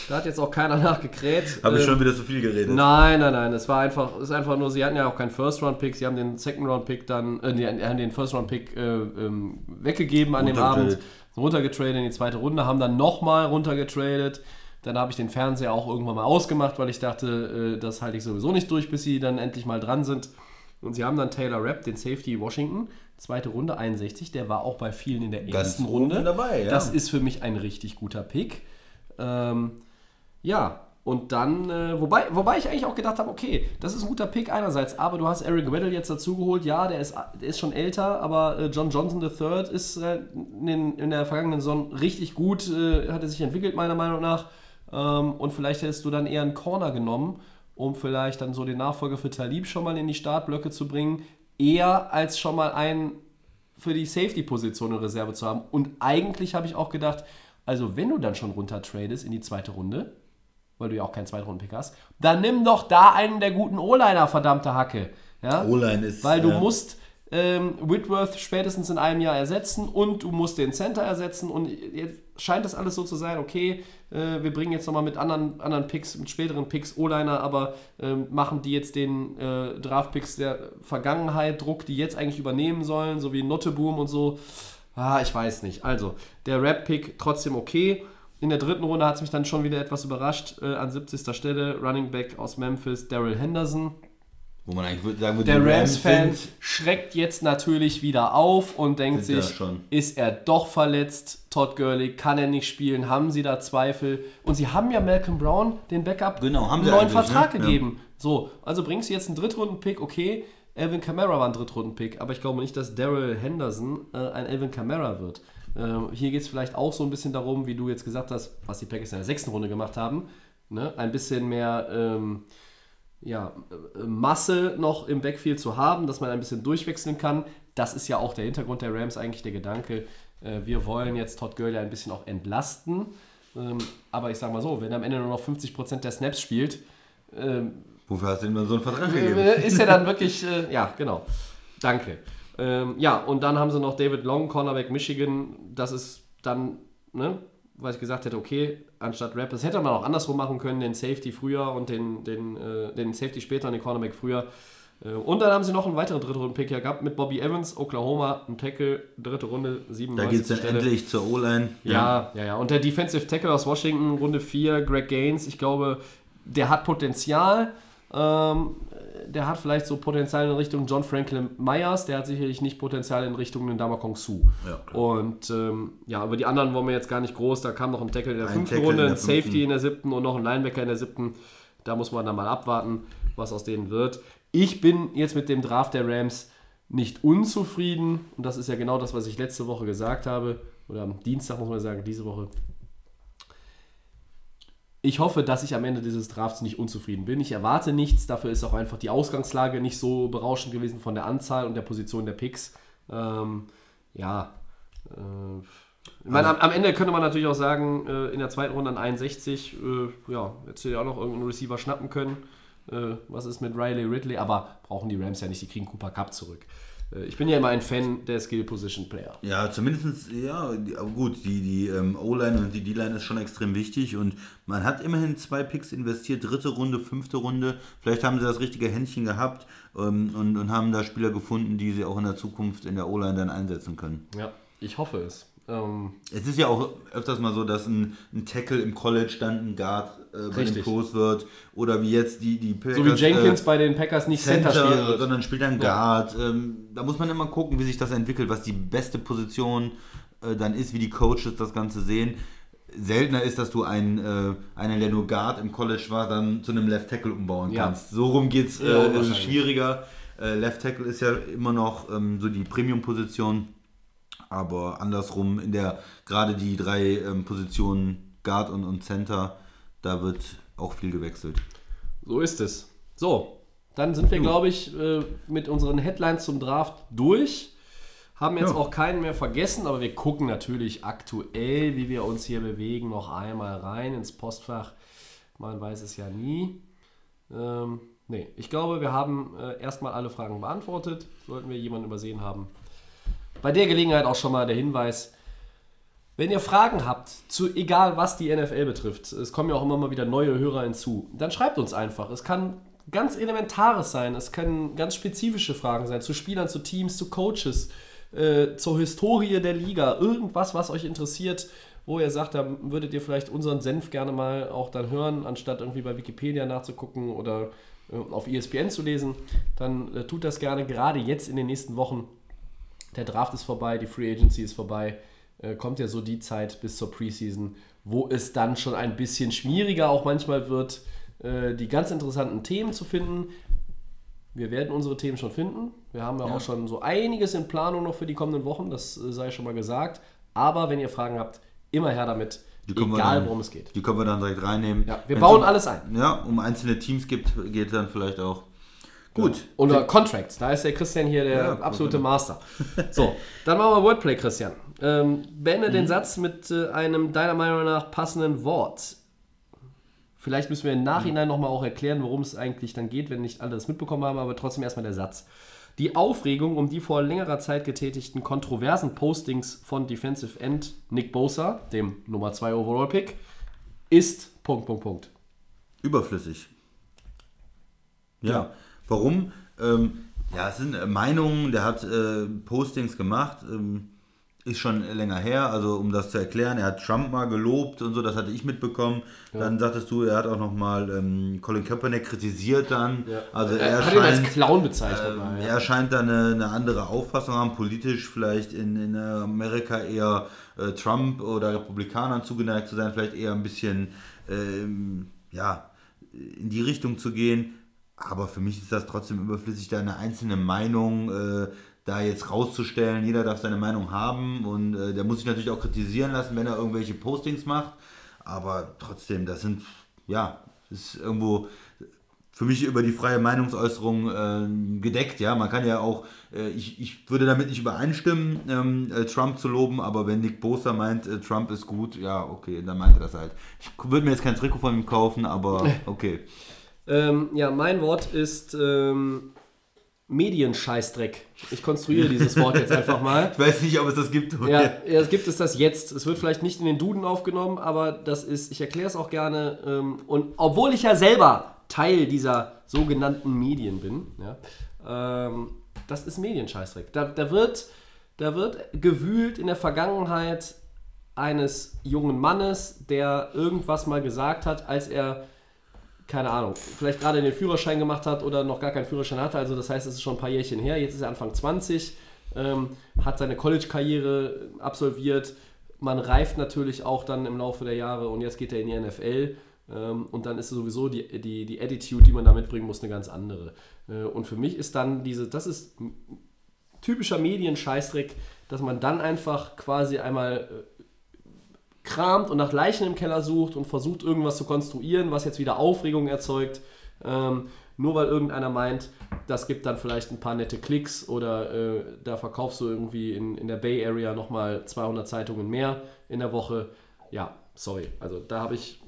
Da hat jetzt auch keiner nachgekräht. Habe ich Ähm, schon wieder zu viel geredet? Nein, nein, nein. Es war einfach, ist einfach nur, sie hatten ja auch keinen First-Round-Pick, sie haben den Second-Round-Pick dann, äh, die haben den First-Round-Pick äh, ähm, weggegeben an dem Abend, Runtergetradet. runtergetradet in die zweite Runde, haben dann nochmal runtergetradet. Dann habe ich den Fernseher auch irgendwann mal ausgemacht, weil ich dachte, äh, das halte ich sowieso nicht durch, bis sie dann endlich mal dran sind. Und sie haben dann Taylor Rapp, den Safety Washington, zweite Runde 61, der war auch bei vielen in der Ganz ersten oben Runde. dabei, ja. Das ist für mich ein richtig guter Pick. Ähm, ja, und dann, äh, wobei, wobei ich eigentlich auch gedacht habe, okay, das ist ein guter Pick einerseits, aber du hast Eric Weddle jetzt dazugeholt, ja, der ist, der ist schon älter, aber äh, John Johnson III ist äh, in, in der vergangenen Saison richtig gut, äh, hat er sich entwickelt, meiner Meinung nach. Ähm, und vielleicht hättest du dann eher einen Corner genommen, um vielleicht dann so den Nachfolger für Talib schon mal in die Startblöcke zu bringen, eher als schon mal einen für die Safety-Position in Reserve zu haben. Und eigentlich habe ich auch gedacht, also wenn du dann schon runter tradest in die zweite Runde, weil du ja auch keinen Zweitrunden-Pick hast, dann nimm doch da einen der guten O-Liner, verdammte Hacke. Ja? O-Line ist, Weil du ja. musst ähm, Whitworth spätestens in einem Jahr ersetzen und du musst den Center ersetzen und jetzt scheint das alles so zu sein, okay, äh, wir bringen jetzt nochmal mit anderen, anderen Picks, mit späteren Picks O-Liner, aber ähm, machen die jetzt den äh, Draft-Picks der Vergangenheit Druck, die jetzt eigentlich übernehmen sollen, so wie Notteboom und so. Ah, ich weiß nicht. Also, der Rap-Pick trotzdem okay. In der dritten Runde hat es mich dann schon wieder etwas überrascht. Äh, an 70. Stelle Running Back aus Memphis, Daryl Henderson. Wo man eigentlich würde sagen würde, Der Rams-Fan schreckt jetzt natürlich wieder auf und denkt ja sich, ist er doch verletzt? Todd Gurley, kann er nicht spielen? Haben sie da Zweifel? Und sie haben ja Malcolm Brown, den Backup, Genau, haben einen neuen eigentlich, Vertrag ne? Ja. gegeben. So, also bringst du jetzt einen Drittrunden-Pick, okay. Elvin Kamara war ein Drittrunden-Pick, aber ich glaube nicht, dass Daryl Henderson äh, ein Elvin Kamara wird. Ähm, hier geht es vielleicht auch so ein bisschen darum, wie du jetzt gesagt hast, was die Packers in der sechsten Runde gemacht haben. Ne? Ein bisschen mehr ähm, ja, äh, Masse noch im Backfield zu haben, dass man ein bisschen durchwechseln kann. Das ist ja auch der Hintergrund der Rams, eigentlich der Gedanke. Äh, wir wollen jetzt Todd Gurley ein bisschen auch entlasten. Ähm, aber ich sage mal so, wenn er am Ende nur noch 50% der Snaps spielt, ähm, Wofür hast du denn mal so einen Vertrag gegeben? äh, ist er dann wirklich, äh, ja, genau. Danke. Ähm, ja, und dann haben sie noch David Long, Cornerback Michigan. Das ist dann, ne, weil ich gesagt hätte, okay, anstatt Rap, das hätte man auch andersrum machen können, den Safety früher und den, den, äh, den Safety später und den Cornerback früher. Äh, und dann haben sie noch einen weiteren Drittrunden-Pick ja gehabt mit Bobby Evans, Oklahoma, ein Tackle, dritte Runde, Da 97. geht es dann Stelle. endlich zur O-Line. Ja, ja, ja. Und der Defensive Tackle aus Washington, Runde 4, Greg Gaines, ich glaube, der hat Potenzial. Ähm, der hat vielleicht so Potenzial in Richtung John Franklin Myers, der hat sicherlich nicht Potenzial in Richtung den Damakong Su. Ja, und ähm, ja, über die anderen wollen wir jetzt gar nicht groß. Da kam noch ein Tackle in der Ein fünften Tackle Runde, in ein fünften. Safety in der siebten und noch ein Linebacker in der siebten. Da muss man dann mal abwarten, was aus denen wird. Ich bin jetzt mit dem Draft der Rams nicht unzufrieden. Und das ist ja genau das, was ich letzte Woche gesagt habe. Oder am Dienstag muss man sagen, diese Woche. Ich hoffe, dass ich am Ende dieses Drafts nicht unzufrieden bin. Ich erwarte nichts. Dafür ist auch einfach die Ausgangslage nicht so berauschend gewesen von der Anzahl und der Position der Picks. Ähm, ja. Äh, meine, am, am Ende könnte man natürlich auch sagen, äh, in der zweiten Runde an 61, äh, ja, jetzt hätte ja auch noch irgendeinen Receiver schnappen können. Äh, was ist mit Riley Ridley? Aber brauchen die Rams ja nicht, die kriegen Cooper Cup zurück. Äh, ich bin ja immer ein Fan der Skill Position Player. Ja, zumindest, ja, gut, die, die ähm, O-Line und die D-Line ist schon extrem wichtig und man hat immerhin zwei Picks investiert, dritte Runde, fünfte Runde. Vielleicht haben sie das richtige Händchen gehabt ähm, und, und haben da Spieler gefunden, die sie auch in der Zukunft in der O-Line dann einsetzen können. Ja, ich hoffe es. Ähm, Es ist ja auch öfters mal so, dass ein, ein Tackle im College dann ein Guard äh, bei den. Pros wird oder wie jetzt die, die Packers, so wie Jenkins äh, bei den Packers nicht Center, Center, spielen wird. sondern spielt dann Guard. Ähm, da muss man immer gucken, wie sich das entwickelt, was die beste Position äh, dann ist, wie die Coaches das Ganze sehen. Seltener ist, dass du einen, äh, einen, der nur Guard im College war, dann zu einem Left Tackle umbauen Ja. kannst. So rum geht es, Ja, äh, wahrscheinlich. schwieriger. Äh, Left Tackle ist ja immer noch ähm, so die Premium-Position, aber andersrum in der, gerade die drei ähm, Positionen Guard und, und Center, da wird auch viel gewechselt. So ist es. So, dann sind wir, glaube ich, äh, mit unseren Headlines zum Draft durch. Haben jetzt Ja. auch keinen mehr vergessen, aber wir gucken natürlich aktuell, wie wir uns hier bewegen, noch einmal rein ins Postfach. Man weiß es ja nie. Ähm, nee, ich glaube, wir haben äh, erstmal alle Fragen beantwortet. Sollten wir jemanden übersehen haben. Bei der Gelegenheit auch schon mal der Hinweis, wenn ihr Fragen habt, zu egal was die NFL betrifft, es kommen ja auch immer mal wieder neue Hörer hinzu, dann schreibt uns einfach. Es kann ganz Elementares sein, es können ganz spezifische Fragen sein, zu Spielern, zu Teams, zu Coaches, äh, zur Historie der Liga, irgendwas, was euch interessiert, wo ihr sagt, da würdet ihr vielleicht unseren Senf gerne mal auch dann hören, anstatt irgendwie bei Wikipedia nachzugucken oder äh, auf ESPN zu lesen, dann äh, tut das gerne, gerade jetzt in den nächsten Wochen der Draft ist vorbei, die Free Agency ist vorbei. Äh, kommt ja so die Zeit bis zur Preseason, wo es dann schon ein bisschen schwieriger auch manchmal wird, äh, die ganz interessanten Themen zu finden. Wir werden unsere Themen schon finden. Wir haben ja, auch schon so einiges in Planung noch für die kommenden Wochen, das äh, sei schon mal gesagt. Aber wenn ihr Fragen habt, immer her damit. Die Egal, dann- worum es geht. Die können wir dann direkt reinnehmen. Ja, wir Wenn's bauen um, alles ein. Ja, um einzelne Teams gibt, geht dann vielleicht auch. Gut. Oder Contracts, da ist der Christian hier der Ja, absolute Master. So, dann machen wir Wordplay, Christian. Ähm, beende den Satz mit äh, einem deiner Meinung nach passenden Wort. Vielleicht müssen wir im Nachhinein nochmal auch erklären, worum es eigentlich dann geht, wenn nicht alle das mitbekommen haben, aber trotzdem erstmal der Satz. Die Aufregung um die vor längerer Zeit getätigten kontroversen Postings von Defensive End Nick Bosa, dem Nummer 2 Overall Pick, ist Punkt, Punkt, Punkt. Überflüssig. Ja. Warum? Ähm, ja, es sind äh, Meinungen, der hat äh, Postings gemacht, ähm, ist schon länger her, also um das zu erklären, er hat Trump mal gelobt und so, das hatte ich mitbekommen. Dann sagtest du, er hat auch nochmal ähm, Colin Kaepernick kritisiert dann. Also er, er hat ihn als scheint, Clown bezeichnet. ähm, mal, ja. er scheint da eine, eine andere Auffassung haben, politisch vielleicht in, in Amerika eher äh, Trump oder Republikanern zugeneigt zu sein, vielleicht eher ein bisschen ähm, ja, in die Richtung zu gehen. Aber für mich ist das trotzdem überflüssig, da eine einzelne Meinung äh, da jetzt rauszustellen. Jeder darf seine Meinung haben und äh, der muss sich natürlich auch kritisieren lassen, wenn er irgendwelche Postings macht. Aber trotzdem, das sind, ja, das ist irgendwo für mich über die freie Meinungsäußerung äh, gedeckt. Ja, man kann ja auch, äh, ich, ich würde damit nicht übereinstimmen, ähm, äh, Trump zu loben, aber wenn Nick Bosa meint, äh, Trump ist gut, ja, okay, dann meint er das halt. Ich würde mir jetzt kein Trikot von ihm kaufen, aber okay. Ähm, ja, mein Wort ist ähm, Medienscheißdreck. Ich konstruiere dieses Wort jetzt einfach mal. Ich weiß nicht, ob es das gibt. Ja, ja, es gibt es das jetzt. Es wird vielleicht nicht in den Duden aufgenommen, aber das ist, ich erkläre es auch gerne. Ähm, und obwohl ich ja selber Teil dieser sogenannten Medien bin, ja, ähm, das ist Medienscheißdreck. Da, da, wird, da wird gewühlt in der Vergangenheit eines jungen Mannes, der irgendwas mal gesagt hat, als er keine Ahnung, vielleicht gerade den Führerschein gemacht hat oder noch gar keinen Führerschein hatte. Also das heißt, es ist schon ein paar Jährchen her. Jetzt ist er Anfang 20, ähm, hat seine College-Karriere absolviert. Man reift natürlich auch dann im Laufe der Jahre und jetzt geht er in die NFL. Ähm, und dann ist sowieso die, die, die Attitude, die man da mitbringen muss, eine ganz andere. Äh, und für mich ist dann diese, das ist typischer Medienscheißdreck, dass man dann einfach quasi einmal äh, kramt und nach Leichen im Keller sucht und versucht irgendwas zu konstruieren, was jetzt wieder Aufregung erzeugt. Ähm, nur weil irgendeiner meint, das gibt dann vielleicht ein paar nette Klicks oder äh, da verkaufst du irgendwie in, in der Bay Area nochmal 200 Zeitungen mehr in der Woche. Ja, sorry. Also da habe ich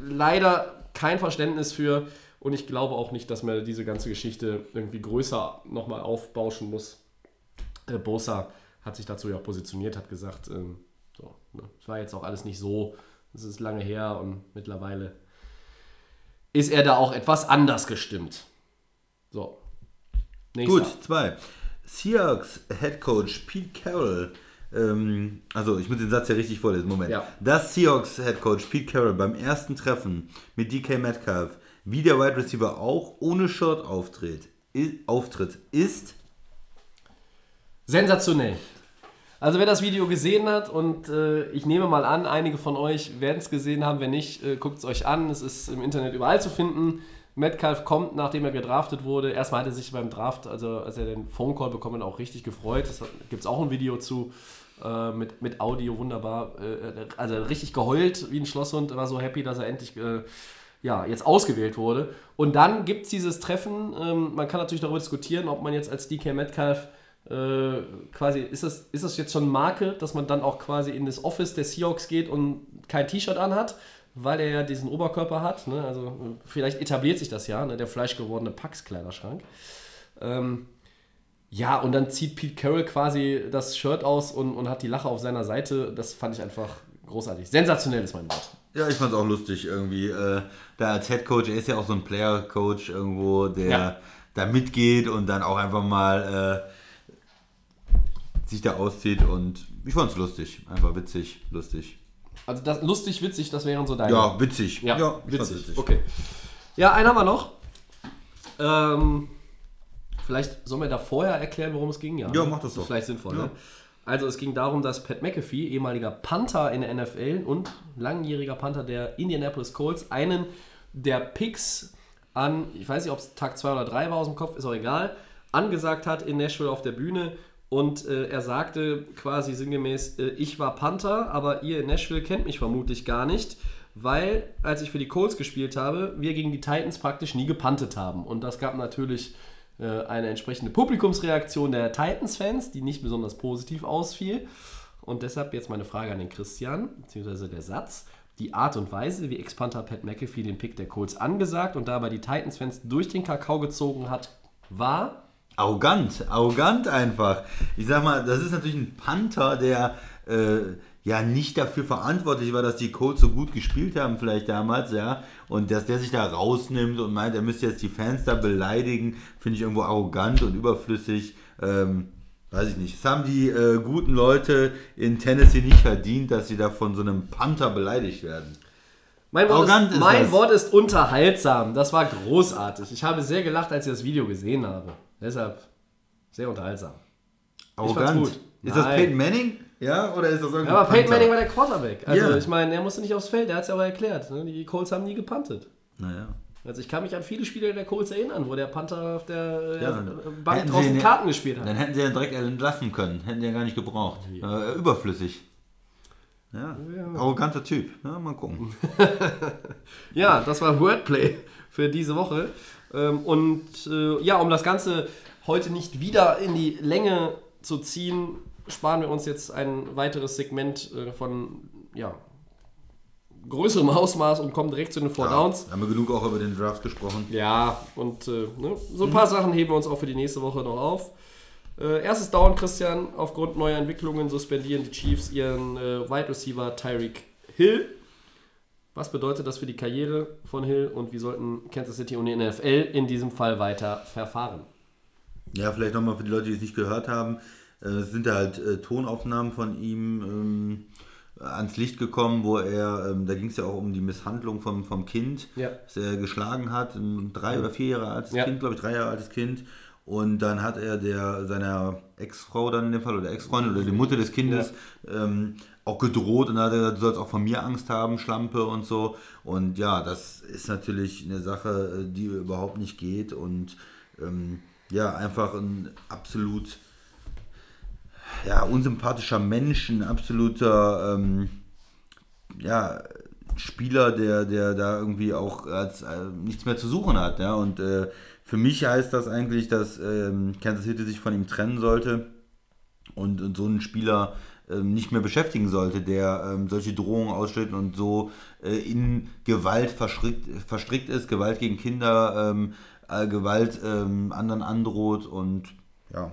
leider kein Verständnis für und ich glaube auch nicht, dass man diese ganze Geschichte irgendwie größer nochmal aufbauschen muss. Äh, Bosa hat sich dazu ja auch positioniert, hat gesagt, ähm, so, ne, es war jetzt auch alles nicht so, es ist lange her und mittlerweile ist er da auch etwas anders gestimmt. So. Nächster. Gut, zwei. Seahawks Head Coach Pete Carroll. Ähm, also, ich muss den Satz ja richtig vorlesen. Moment. Ja. Das Seahawks Head Coach Pete Carroll beim ersten Treffen mit DK Metcalf, wie der Wide Receiver auch ohne Shirt auftritt, i- auftritt ist. Sensationell. Also wer das Video gesehen hat und äh, ich nehme mal an, einige von euch werden es gesehen haben, wenn nicht, äh, guckt es euch an. Es ist im Internet überall zu finden. Metcalf kommt, nachdem er gedraftet wurde. Erstmal hat er sich beim Draft, also als er den Phone Call bekommen, hat, auch richtig gefreut. Da gibt es auch ein Video zu äh, mit, mit Audio, wunderbar. Äh, also richtig geheult wie ein Schlosshund, war so happy, dass er endlich äh, ja, jetzt ausgewählt wurde. Und dann gibt es dieses Treffen. Ähm, man kann natürlich darüber diskutieren, ob man jetzt als DK Metcalf äh, quasi, ist das, ist das jetzt schon Marke, dass man dann auch quasi in das Office der Seahawks geht und kein T-Shirt anhat, weil er ja diesen Oberkörper hat. Ne? Also vielleicht etabliert sich das ja, ne? der fleischgewordene Pax-Kleiderschrank. Ähm, ja, und dann zieht Pete Carroll quasi das Shirt aus und, und hat die Lache auf seiner Seite. Das fand ich einfach großartig. Sensationell ist mein Wort. Ja, ich fand es auch lustig irgendwie. Äh, da als Head Coach, er ist ja auch so ein Player Coach irgendwo, der Ja. da mitgeht und dann auch einfach mal äh, sich da auszieht und ich fand es lustig. Einfach witzig, lustig. Also das, lustig, witzig, das wären so deine. Ja, witzig. Ja, ich fand's witzig. Okay. Ja, einen haben wir noch. Ähm, vielleicht sollen wir da vorher erklären, worum es ging. Ja, Ja, ne? mach das ist doch. vielleicht sinnvoll. Ja. Ne? Also es ging darum, dass Pat McAfee, ehemaliger Panther in der NFL und langjähriger Panther der Indianapolis Colts, einen der Picks an, ich weiß nicht, ob es Tag 2 oder 3 war aus dem Kopf, ist auch egal, angesagt hat in Nashville auf der Bühne Und äh, er sagte quasi sinngemäß, äh, ich war Panther, aber ihr in Nashville kennt mich vermutlich gar nicht, weil als ich für die Colts gespielt habe, wir gegen die Titans praktisch nie gepantet haben. Und das gab natürlich äh, eine entsprechende Publikumsreaktion der Titans-Fans, die nicht besonders positiv ausfiel. Und deshalb jetzt meine Frage an den Christian, beziehungsweise der Satz. Die Art und Weise, wie Ex-Panther Pat McAfee den Pick der Colts angesagt und dabei die Titans-Fans durch den Kakao gezogen hat, war Arrogant, arrogant einfach. Ich sag mal, das ist natürlich ein Panther, der äh, ja nicht dafür verantwortlich war, dass die Colts so gut gespielt haben, vielleicht damals, ja. Und dass der sich da rausnimmt und meint, er müsste jetzt die Fans da beleidigen, finde ich irgendwo arrogant und überflüssig. Ähm, weiß ich nicht. Es haben die äh, guten Leute in Tennessee nicht verdient, dass sie da von so einem Panther beleidigt werden. Mein, Wort ist, ist mein das. Wort ist unterhaltsam. Das war großartig. Ich habe sehr gelacht, als ich das Video gesehen habe. Deshalb sehr unterhaltsam. Arrogant. gut. Ist das Nein. Peyton Manning? Ja, oder ist das irgendwie Ja, aber Peyton? Manning war der Quarterback. Also Ja. ich meine, er musste nicht aufs Feld, er hat es ja aber erklärt. Ne? Die Colts haben nie gepantet. Naja. Also ich kann mich an viele Spiele der Colts erinnern, wo der Panther auf der äh, Ja, Bank sie draußen ihn- Karten gespielt hat. Dann hätten sie ja direkt entlassen können. Hätten die ja gar nicht gebraucht. Äh, überflüssig. Ja. Arroganter Typ. Ja, mal gucken. Ja, das war Wordplay für diese Woche. Ähm, Und äh, ja, um das Ganze heute nicht wieder in die Länge zu ziehen, sparen wir uns jetzt ein weiteres Segment äh, von ja, größerem Ausmaß und kommen direkt zu den Four Downs. Haben wir genug auch über den Draft gesprochen. Ja, und äh, ne, so ein paar Sachen heben wir uns auch für die nächste Woche noch auf. Äh, erstes Down, Christian. Aufgrund neuer Entwicklungen suspendieren die Chiefs ihren äh, Wide Receiver Tyreek Hill. Was bedeutet das für die Karriere von Hill und wie sollten Kansas City und die NFL in diesem Fall weiter verfahren? Ja, vielleicht nochmal für die Leute, die es nicht gehört haben. äh, Es sind da halt äh, Tonaufnahmen von ihm ähm, ans Licht gekommen, wo er, ähm, da ging es ja auch um die Misshandlung vom, vom Kind, Ja. das er geschlagen hat, ein drei oder vier Jahre altes Ja. Kind, glaube ich, drei Jahre altes Kind. Und dann hat er der seiner Ex-Frau dann in dem Fall oder Ex-Freundin oder die Mutter des Kindes ähm, auch gedroht und hat gesagt, du sollst auch von mir Angst haben, Schlampe und so. Und ja, das ist natürlich eine Sache, äh, die überhaupt nicht geht und ähm, ja, einfach ein absolut ja, unsympathischer Mensch, ein absoluter ähm, ja, Spieler, der, der da irgendwie auch als, äh, nichts mehr zu suchen hat. Ja? Und äh, für mich heißt das eigentlich, dass ähm, Kansas City sich von ihm trennen sollte und, und so einen Spieler nicht mehr beschäftigen sollte, der ähm, solche Drohungen ausstellt und so äh, in Gewalt verstrickt, verstrickt ist, Gewalt gegen Kinder, ähm, äh, Gewalt ähm, anderen androht und ja,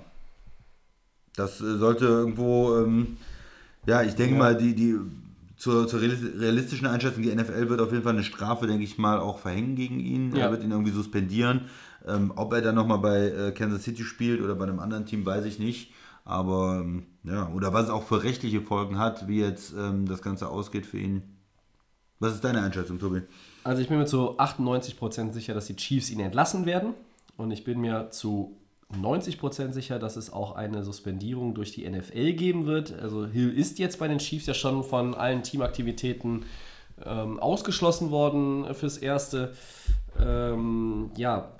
das äh, sollte irgendwo, ähm, ja, ich denke mal, die, die zur, zur realis- realistischen Einschätzung, die NFL wird auf jeden Fall eine Strafe, denke ich mal, auch verhängen gegen ihn. Ja. Er wird ihn irgendwie suspendieren. Ähm, ob er dann nochmal bei äh, Kansas City spielt oder bei einem anderen Team, weiß ich nicht. Aber ähm, ja, oder was es auch für rechtliche Folgen hat, wie jetzt ähm, das Ganze ausgeht für ihn. Was ist deine Einschätzung, Tobi? Also ich bin mir zu 98% sicher, dass die Chiefs ihn entlassen werden. Und ich bin mir zu 90% sicher, dass es auch eine Suspendierung durch die NFL geben wird. Also Hill ist jetzt bei den Chiefs ja schon von allen Teamaktivitäten ähm, ausgeschlossen worden fürs Erste. Ähm, ja,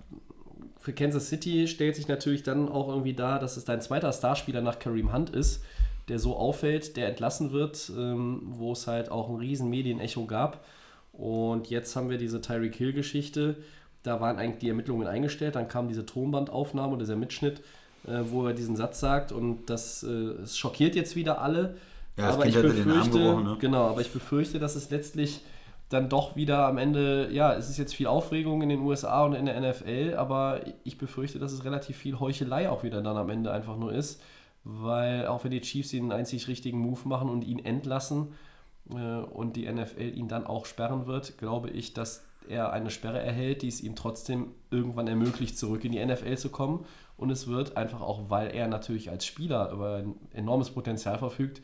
für Kansas City stellt sich natürlich dann auch irgendwie dar, dass es dein zweiter Starspieler nach Kareem Hunt ist, der so auffällt, der entlassen wird, ähm, wo es halt auch ein riesen Medienecho gab. Und jetzt haben wir diese Tyreek Hill-Geschichte. Da waren eigentlich die Ermittlungen eingestellt. Dann kam diese Tonbandaufnahme und dieser Mitschnitt, äh, wo er diesen Satz sagt. Und das äh, schockiert jetzt wieder alle. Ja, das aber ich befürchte, ne? genau, aber ich befürchte, dass es letztlich dann doch wieder am Ende, ja, es ist jetzt viel Aufregung in den USA und in der NFL, aber ich befürchte, dass es relativ viel Heuchelei auch wieder dann am Ende einfach nur ist, weil auch wenn die Chiefs den einzig richtigen Move machen und ihn entlassen äh, und die NFL ihn dann auch sperren wird, glaube ich, dass er eine Sperre erhält, die es ihm trotzdem irgendwann ermöglicht, zurück in die NFL zu kommen. Und es wird einfach auch, weil er natürlich als Spieler über ein enormes Potenzial verfügt,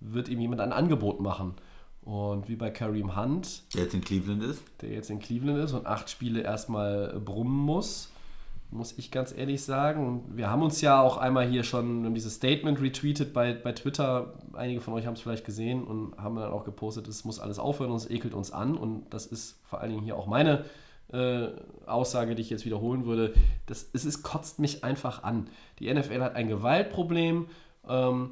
wird ihm jemand ein Angebot machen. Und wie bei Kareem Hunt, Der jetzt in Cleveland ist. der jetzt in Cleveland ist und acht Spiele erstmal brummen muss, muss ich ganz ehrlich sagen. Wir haben uns ja auch einmal hier schon dieses Statement retweetet bei, bei Twitter. Einige von euch haben es vielleicht gesehen und haben dann auch gepostet, es muss alles aufhören und es ekelt uns an. Und das ist vor allen Dingen hier auch meine äh, Aussage, die ich jetzt wiederholen würde. Das, es ist, kotzt mich einfach an. Die NFL hat ein Gewaltproblem ähm,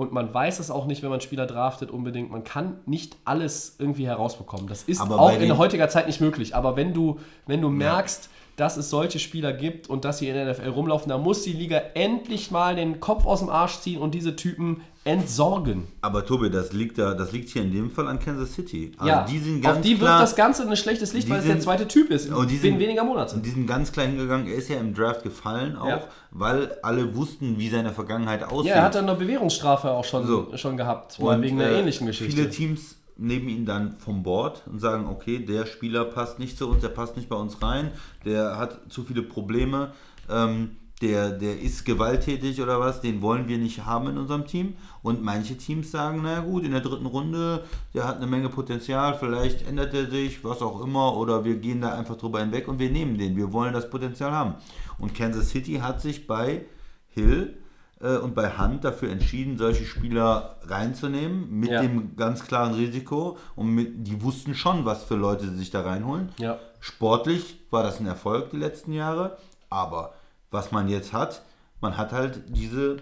und man weiß es auch nicht, wenn man Spieler draftet unbedingt. Man kann nicht alles irgendwie herausbekommen. Das ist Aber auch in den- heutiger Zeit nicht möglich. Aber wenn du, wenn du merkst, dass es solche Spieler gibt und dass sie in der NFL rumlaufen, dann muss die Liga endlich mal den Kopf aus dem Arsch ziehen und diese Typen entsorgen. Aber Tobi, das liegt da, das liegt hier in dem Fall an Kansas City. Also ja, die sind ganz auf die klar, wirft das Ganze in ein schlechtes Licht, weil es der sind- zweite Typ ist. Und die sind- weniger Monate. Und die sind ganz klar hingegangen. Er ist ja im Draft gefallen auch, Ja. weil alle wussten, wie seine Vergangenheit aussieht. Ja, er hat dann eine Bewährungsstrafe auch schon, So. schon gehabt, Und, wegen einer äh, ähnlichen Geschichte. Viele Teams nehmen ihn dann vom Board und sagen, okay, der Spieler passt nicht zu uns, der passt nicht bei uns rein, der hat zu viele Probleme, ähm, der, der ist gewalttätig oder was, den wollen wir nicht haben in unserem Team. Und manche Teams sagen, na gut, in der dritten Runde, der hat eine Menge Potenzial, vielleicht ändert er sich, was auch immer, oder wir gehen da einfach drüber hinweg und wir nehmen den, wir wollen das Potenzial haben. Und Kansas City hat sich bei Hill äh, und bei Hunt dafür entschieden, solche Spieler reinzunehmen, mit Ja. dem ganz klaren Risiko. Und mit, die wussten schon, was für Leute sie sich da reinholen. Ja. Sportlich war das ein Erfolg die letzten Jahre, aber was man jetzt hat, man hat halt diese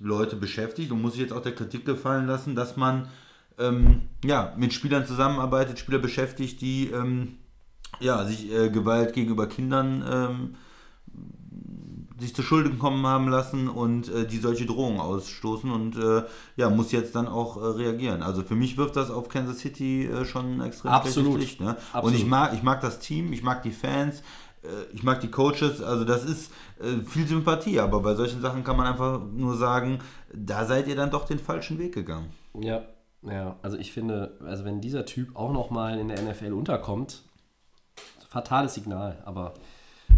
Leute beschäftigt und muss sich jetzt auch der Kritik gefallen lassen, dass man ähm, ja, mit Spielern zusammenarbeitet, Spieler beschäftigt, die ähm, ja, sich äh, Gewalt gegenüber Kindern ähm, sich zu Schulden kommen haben lassen und äh, die solche Drohungen ausstoßen und äh, ja, muss jetzt dann auch äh, reagieren. Also für mich wirft das auf Kansas City äh, schon extrem Absolut. Licht. Ne? Und Absolut. ich mag, ich mag das Team, ich mag die Fans, äh, ich mag die Coaches, also das ist äh, viel Sympathie, aber bei solchen Sachen kann man einfach nur sagen, da seid ihr dann doch den falschen Weg gegangen. Ja, ja, also ich finde, also wenn dieser Typ auch nochmal in der NFL unterkommt, fatales Signal, aber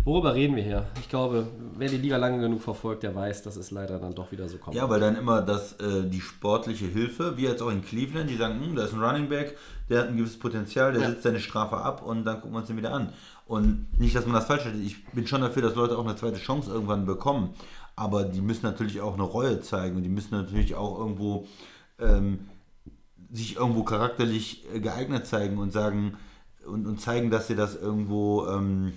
worüber reden wir hier? Ich glaube, wer die Liga lange genug verfolgt, der weiß, dass es leider dann doch wieder so kommt. Ja, weil dann immer das, äh, die sportliche Hilfe, wie jetzt auch in Cleveland, die sagen, hm, da ist ein Running Back, der hat ein gewisses Potenzial, der Ja. sitzt seine Strafe ab und dann gucken wir uns den wieder an. Und nicht, dass man das falsch hat. Ich bin schon dafür, dass Leute auch eine zweite Chance irgendwann bekommen. Aber die müssen natürlich auch eine Reue zeigen und die müssen natürlich auch irgendwo ähm, sich irgendwo charakterlich äh, geeignet zeigen und sagen und, und zeigen, dass sie das irgendwo ähm,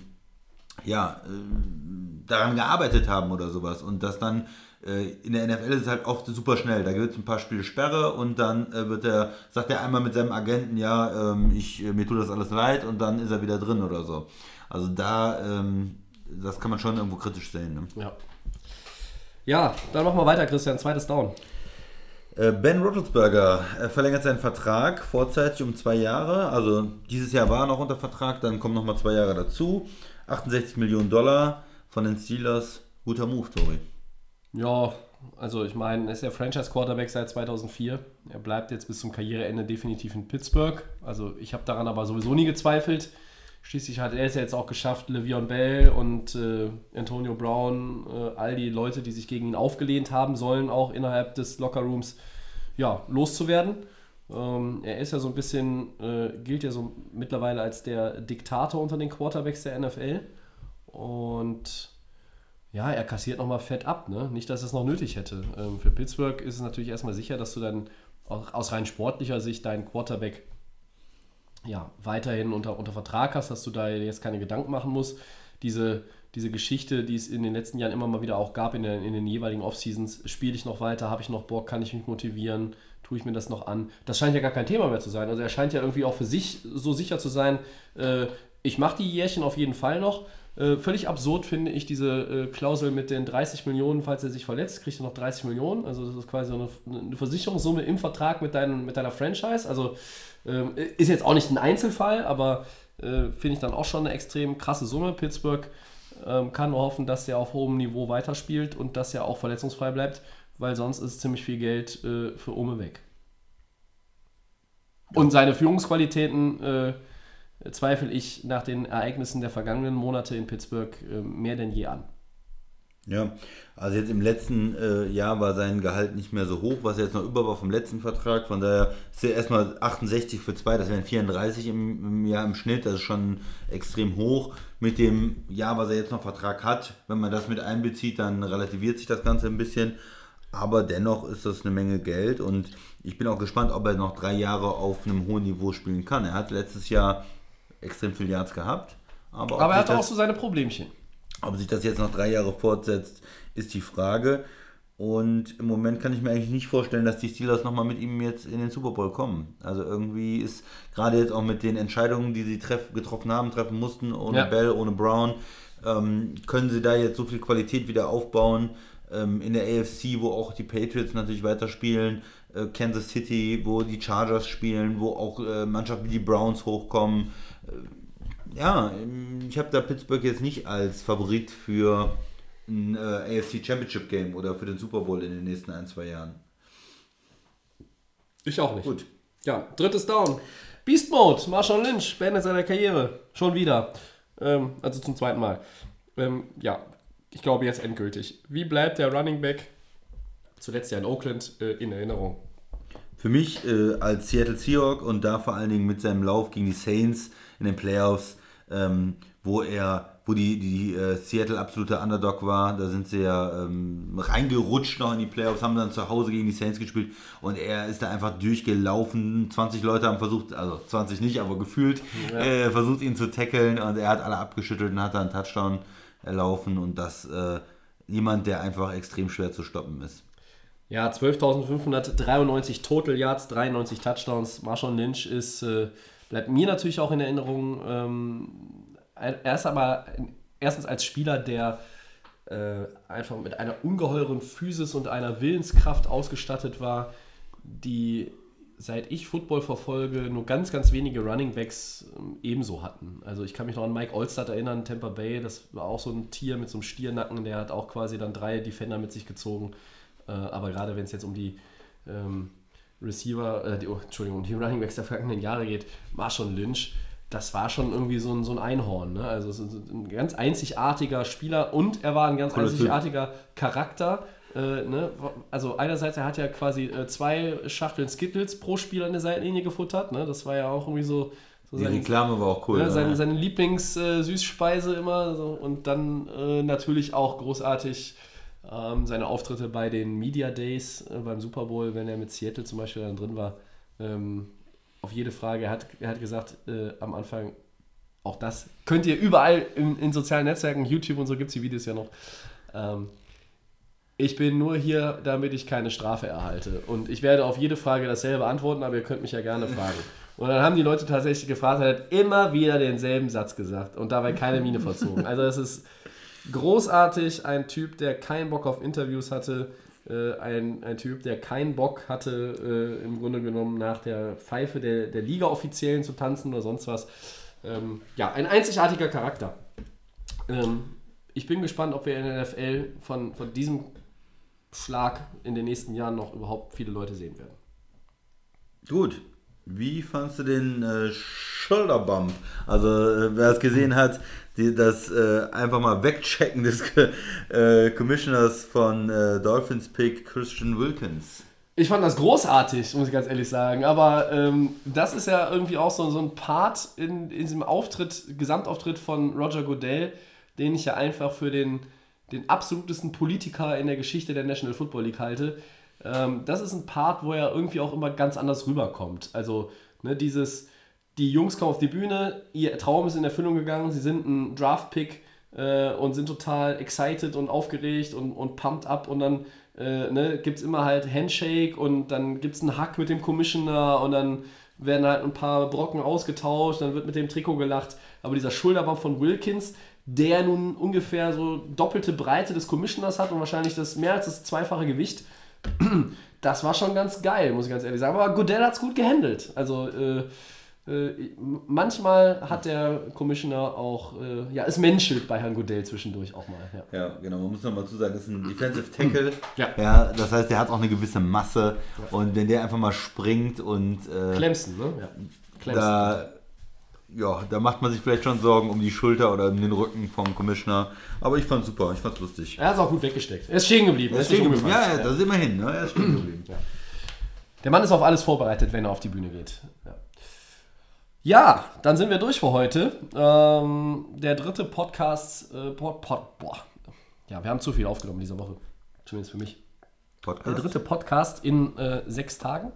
ja, äh, daran gearbeitet haben oder sowas. Und das dann äh, in der NFL ist es halt oft super schnell. Da gibt es ein paar Spiele Sperre und dann äh, wird er, sagt er einmal mit seinem Agenten, ja, ähm, ich, mir tut das alles leid und dann ist er wieder drin oder so. Also da, ähm, das kann man schon irgendwo kritisch sehen. Ne? Ja, ja dann machen wir weiter, Christian. Zweites Down. Äh, Ben Roethlisberger verlängert seinen Vertrag vorzeitig um zwei Jahre. Also dieses Jahr war er noch unter Vertrag, dann kommen nochmal zwei Jahre dazu. 68 Millionen Dollar von den Steelers. Guter Move, Tori. Ja, also ich meine, er ist der Franchise-Quarterback seit 2004. Er bleibt jetzt bis zum Karriereende definitiv in Pittsburgh. Also ich habe daran aber sowieso nie gezweifelt. Schließlich hat er es ja jetzt auch geschafft, Le'Veon Bell und äh, Antonio Brown, äh, all die Leute, die sich gegen ihn aufgelehnt haben, sollen auch innerhalb des Lockerrooms ja, loszuwerden. Ähm, er ist ja so ein bisschen, äh, gilt ja so mittlerweile als der Diktator unter den Quarterbacks der NFL. Und ja, er kassiert nochmal fett ab, ne? Nicht, dass er es noch nötig hätte. Ähm, für Pittsburgh ist es natürlich erstmal sicher, dass du dann auch aus rein sportlicher Sicht deinen Quarterback ja, weiterhin unter, unter Vertrag hast, dass du da jetzt keine Gedanken machen musst. Diese, diese Geschichte, die es in den letzten Jahren immer mal wieder auch gab in, den- in den jeweiligen Offseasons, spiele ich noch weiter, habe ich noch Bock, kann ich mich motivieren, tue ich mir das noch an. Das scheint ja gar kein Thema mehr zu sein. Also er scheint ja irgendwie auch für sich so sicher zu sein, äh, ich mache die Jährchen auf jeden Fall noch. Äh, völlig absurd finde ich diese äh, Klausel mit den 30 Millionen, falls er sich verletzt, kriegt er noch 30 Millionen. Also das ist quasi eine, eine Versicherungssumme im Vertrag mit, deinen, mit deiner Franchise. Also ähm, ist jetzt auch nicht ein Einzelfall, aber äh, finde ich dann auch schon eine extrem krasse Summe. Pittsburgh ähm, kann nur hoffen, dass er auf hohem Niveau weiterspielt und dass er auch verletzungsfrei bleibt, weil sonst ist ziemlich viel Geld äh, für Ome weg. Und seine Führungsqualitäten äh, zweifle ich nach den Ereignissen der vergangenen Monate in Pittsburgh äh, mehr denn je an. Ja, also jetzt im letzten äh, Jahr war sein Gehalt nicht mehr so hoch, was jetzt noch über war vom letzten Vertrag. Von daher ist er erstmal 68 für zwei, das wären 34 im, im Jahr im Schnitt, das ist schon extrem hoch. Mit dem Jahr, was er jetzt noch Vertrag hat, wenn man das mit einbezieht, dann relativiert sich das Ganze ein bisschen. Aber dennoch ist das eine Menge Geld und ich bin auch gespannt, ob er noch drei Jahre auf einem hohen Niveau spielen kann. Er hat letztes Jahr extrem viel Yards gehabt, Aber, Aber er hatte auch so seine Problemchen. Ob sich das jetzt noch drei Jahre fortsetzt, ist die Frage. Und im Moment kann ich mir eigentlich nicht vorstellen, dass die Steelers nochmal mit ihm jetzt in den Super Bowl kommen. Also irgendwie ist gerade jetzt auch mit den Entscheidungen, die sie getroffen haben, treffen mussten, ohne Ja. Bell, ohne Brown, ähm, können sie da jetzt so viel Qualität wieder aufbauen. Ähm, in der AFC, wo auch die Patriots natürlich weiterspielen, äh, Kansas City, wo die Chargers spielen, wo auch äh, Mannschaften wie die Browns hochkommen ja, ähm, ich habe da Pittsburgh jetzt nicht als Favorit für ein äh, AFC Championship Game oder für den Super Bowl in den nächsten ein, zwei Jahren. Ich auch nicht. Gut. Ja, drittes Down. Beast Mode, Marshall Lynch beendet seine Karriere. Schon wieder. Ähm, also zum zweiten Mal. Ähm, ja, ich glaube jetzt endgültig. Wie bleibt der Running Back, zuletzt ja in Oakland, äh, in Erinnerung? Für mich äh, als Seattle Seahawk und da vor allen Dingen mit seinem Lauf gegen die Saints in den Playoffs, ähm, wo er, wo die, die äh, Seattle absoluter Underdog war, da sind sie ja ähm, reingerutscht noch in die Playoffs, haben dann zu Hause gegen die Saints gespielt und er ist da einfach durchgelaufen. 20 Leute haben versucht, also 20 nicht, aber gefühlt, äh, versucht ihn zu tackeln und er hat alle abgeschüttelt und hat dann einen Touchdown erlaufen und das äh, jemand, der einfach extrem schwer zu stoppen ist. Ja, 12.593 Total Yards, 93 Touchdowns. Marshawn Lynch ist, äh, bleibt mir natürlich auch in Erinnerung. Ähm, er ist aber erstens als Spieler, der äh, einfach mit einer ungeheuren Physis und einer Willenskraft ausgestattet war, die seit ich Football verfolge, nur ganz, ganz wenige Running Backs ähm, ebenso hatten. Also ich kann mich noch an Mike Olstad erinnern, Tampa Bay, das war auch so ein Tier mit so einem Stiernacken, der hat auch quasi dann drei Defender mit sich gezogen. Äh, aber gerade wenn es jetzt um die ähm, Receiver, äh, die, oh, Entschuldigung, die Running Backs der vergangenen Jahre geht, Marshall Lynch, das war schon irgendwie so ein, so ein Einhorn. Ne? Also so ein ganz einzigartiger Spieler und er war ein ganz Typ. einzigartiger Charakter. Äh, ne? Also einerseits, er hat ja quasi äh, zwei Schachteln Skittles pro Spiel an der Seitenlinie gefuttert. Ne? Das war ja auch irgendwie so, so Die sein, Reklame war auch cool. ne? seine, seine Lieblings-Süßspeise immer. So. Und dann äh, natürlich auch großartig ähm, seine Auftritte bei den Media Days äh, beim Super Bowl, wenn er mit Seattle zum Beispiel dann drin war. Ähm, auf jede Frage, er hat, er hat gesagt äh, am Anfang, auch das könnt ihr überall in, in sozialen Netzwerken, YouTube und so gibt es die Videos ja noch. Ähm, ich bin nur hier, damit ich keine Strafe erhalte. Und ich werde auf jede Frage dasselbe antworten, aber ihr könnt mich ja gerne fragen. Und dann haben die Leute tatsächlich gefragt, er hat immer wieder denselben Satz gesagt und dabei keine Miene verzogen. Also es ist großartig, ein Typ, der keinen Bock auf Interviews hatte, äh, ein, ein Typ, der keinen Bock hatte, äh, im Grunde genommen nach der Pfeife der, der Liga-Offiziellen zu tanzen oder sonst was. Ähm, ja, ein einzigartiger Charakter. Ähm, ich bin gespannt, ob wir in der NFL von, von diesem Schlag in den nächsten Jahren noch überhaupt viele Leute sehen werden. Gut. Wie fandst du den äh, Shoulder-Bump? Also, äh, wer es gesehen hat, die, das äh, einfach mal Wegchecken des äh, Commissioners von äh, Dolphins Pick Christian Wilkins. Ich fand das großartig, muss ich ganz ehrlich sagen. Aber ähm, das ist ja irgendwie auch so, so ein Part in, in diesem Auftritt, Gesamtauftritt von Roger Goodell, den ich ja einfach für den, den absolutesten Politiker in der Geschichte der National Football League halte. Ähm, das ist ein Part, wo er irgendwie auch immer ganz anders rüberkommt. Also ne, dieses, die Jungs kommen auf die Bühne, ihr Traum ist in Erfüllung gegangen, sie sind ein Draft-Pick äh, und sind total excited und aufgeregt und, und pumped up und dann äh, ne, gibt es immer halt Handshake und dann gibt es einen Hack mit dem Commissioner und dann werden halt ein paar Brocken ausgetauscht, dann wird mit dem Trikot gelacht. Aber dieser Schulterbump von Wilkins, der nun ungefähr so doppelte Breite des Commissioners hat und wahrscheinlich das mehr als das zweifache Gewicht, das war schon ganz geil, muss ich ganz ehrlich sagen. Aber Goodell hat es gut gehandelt. Also äh, manchmal hat der Commissioner auch, äh, ja, es menschelt bei Herrn Goodell zwischendurch auch mal. Ja. Ja, genau. Man muss noch mal zu sagen, das ist ein Defensive Tackle. Ja. ja. Das heißt, der hat auch eine gewisse Masse. Und wenn der einfach mal springt und äh, Clemson, ne? Ja. Clemson. da, ja, da macht man sich vielleicht schon Sorgen um die Schulter oder um den Rücken vom Commissioner. Aber ich fand's super, ich fand's lustig. Er hat es auch gut weggesteckt. Er ist stehen geblieben. Er ist stehen geblieben. Ja, ja, das ist immerhin. Ne? Er ist stehen geblieben. Der Mann ist auf alles vorbereitet, wenn er auf die Bühne geht. Ja, ja dann sind wir durch für heute. Ähm, der dritte Podcast. Äh, Pod, Pod, boah. Ja, wir haben zu viel aufgenommen diese Woche. Zumindest für mich. Der Podcast. dritte Podcast in äh, sechs Tagen.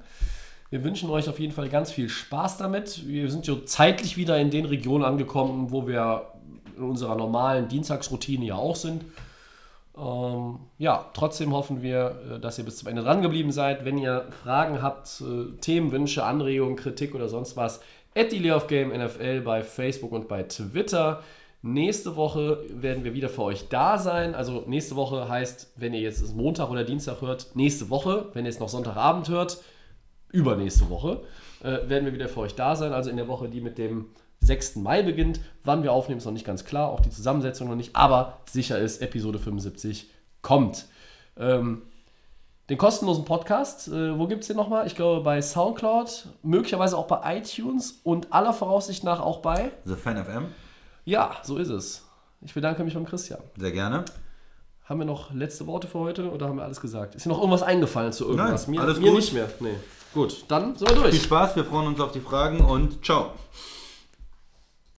Wir wünschen euch auf jeden Fall ganz viel Spaß damit. Wir sind so zeitlich wieder in den Regionen angekommen, wo wir in unserer normalen Dienstagsroutine ja auch sind. Ähm, ja, trotzdem hoffen wir, äh, dass ihr bis zum Ende dran geblieben seid. Wenn ihr Fragen habt, äh, Themenwünsche, Anregungen, Kritik oder sonst was, at die of Game NFL bei Facebook und bei Twitter. Nächste Woche werden wir wieder für euch da sein. Also nächste Woche heißt, wenn ihr jetzt Montag oder Dienstag hört, nächste Woche. Wenn ihr es noch Sonntagabend hört, übernächste Woche äh, werden wir wieder für euch da sein. Also in der Woche, die mit dem 6. Mai beginnt. Wann wir aufnehmen, ist noch nicht ganz klar. Auch die Zusammensetzung noch nicht. Aber sicher ist, Episode 75 kommt. Ähm, den kostenlosen Podcast, äh, wo gibt es den nochmal? Ich glaube bei Soundcloud, möglicherweise auch bei iTunes und aller Voraussicht nach auch bei. The Fan FM. Ja, so ist es. Ich bedanke mich beim Christian. Sehr gerne. Haben wir noch letzte Worte für heute oder haben wir alles gesagt? Ist dir noch irgendwas eingefallen zu irgendwas? Nein, mir alles mir gut. nicht mehr. Nee. Gut, dann sind wir durch. Viel Spaß, wir freuen uns auf die Fragen und ciao.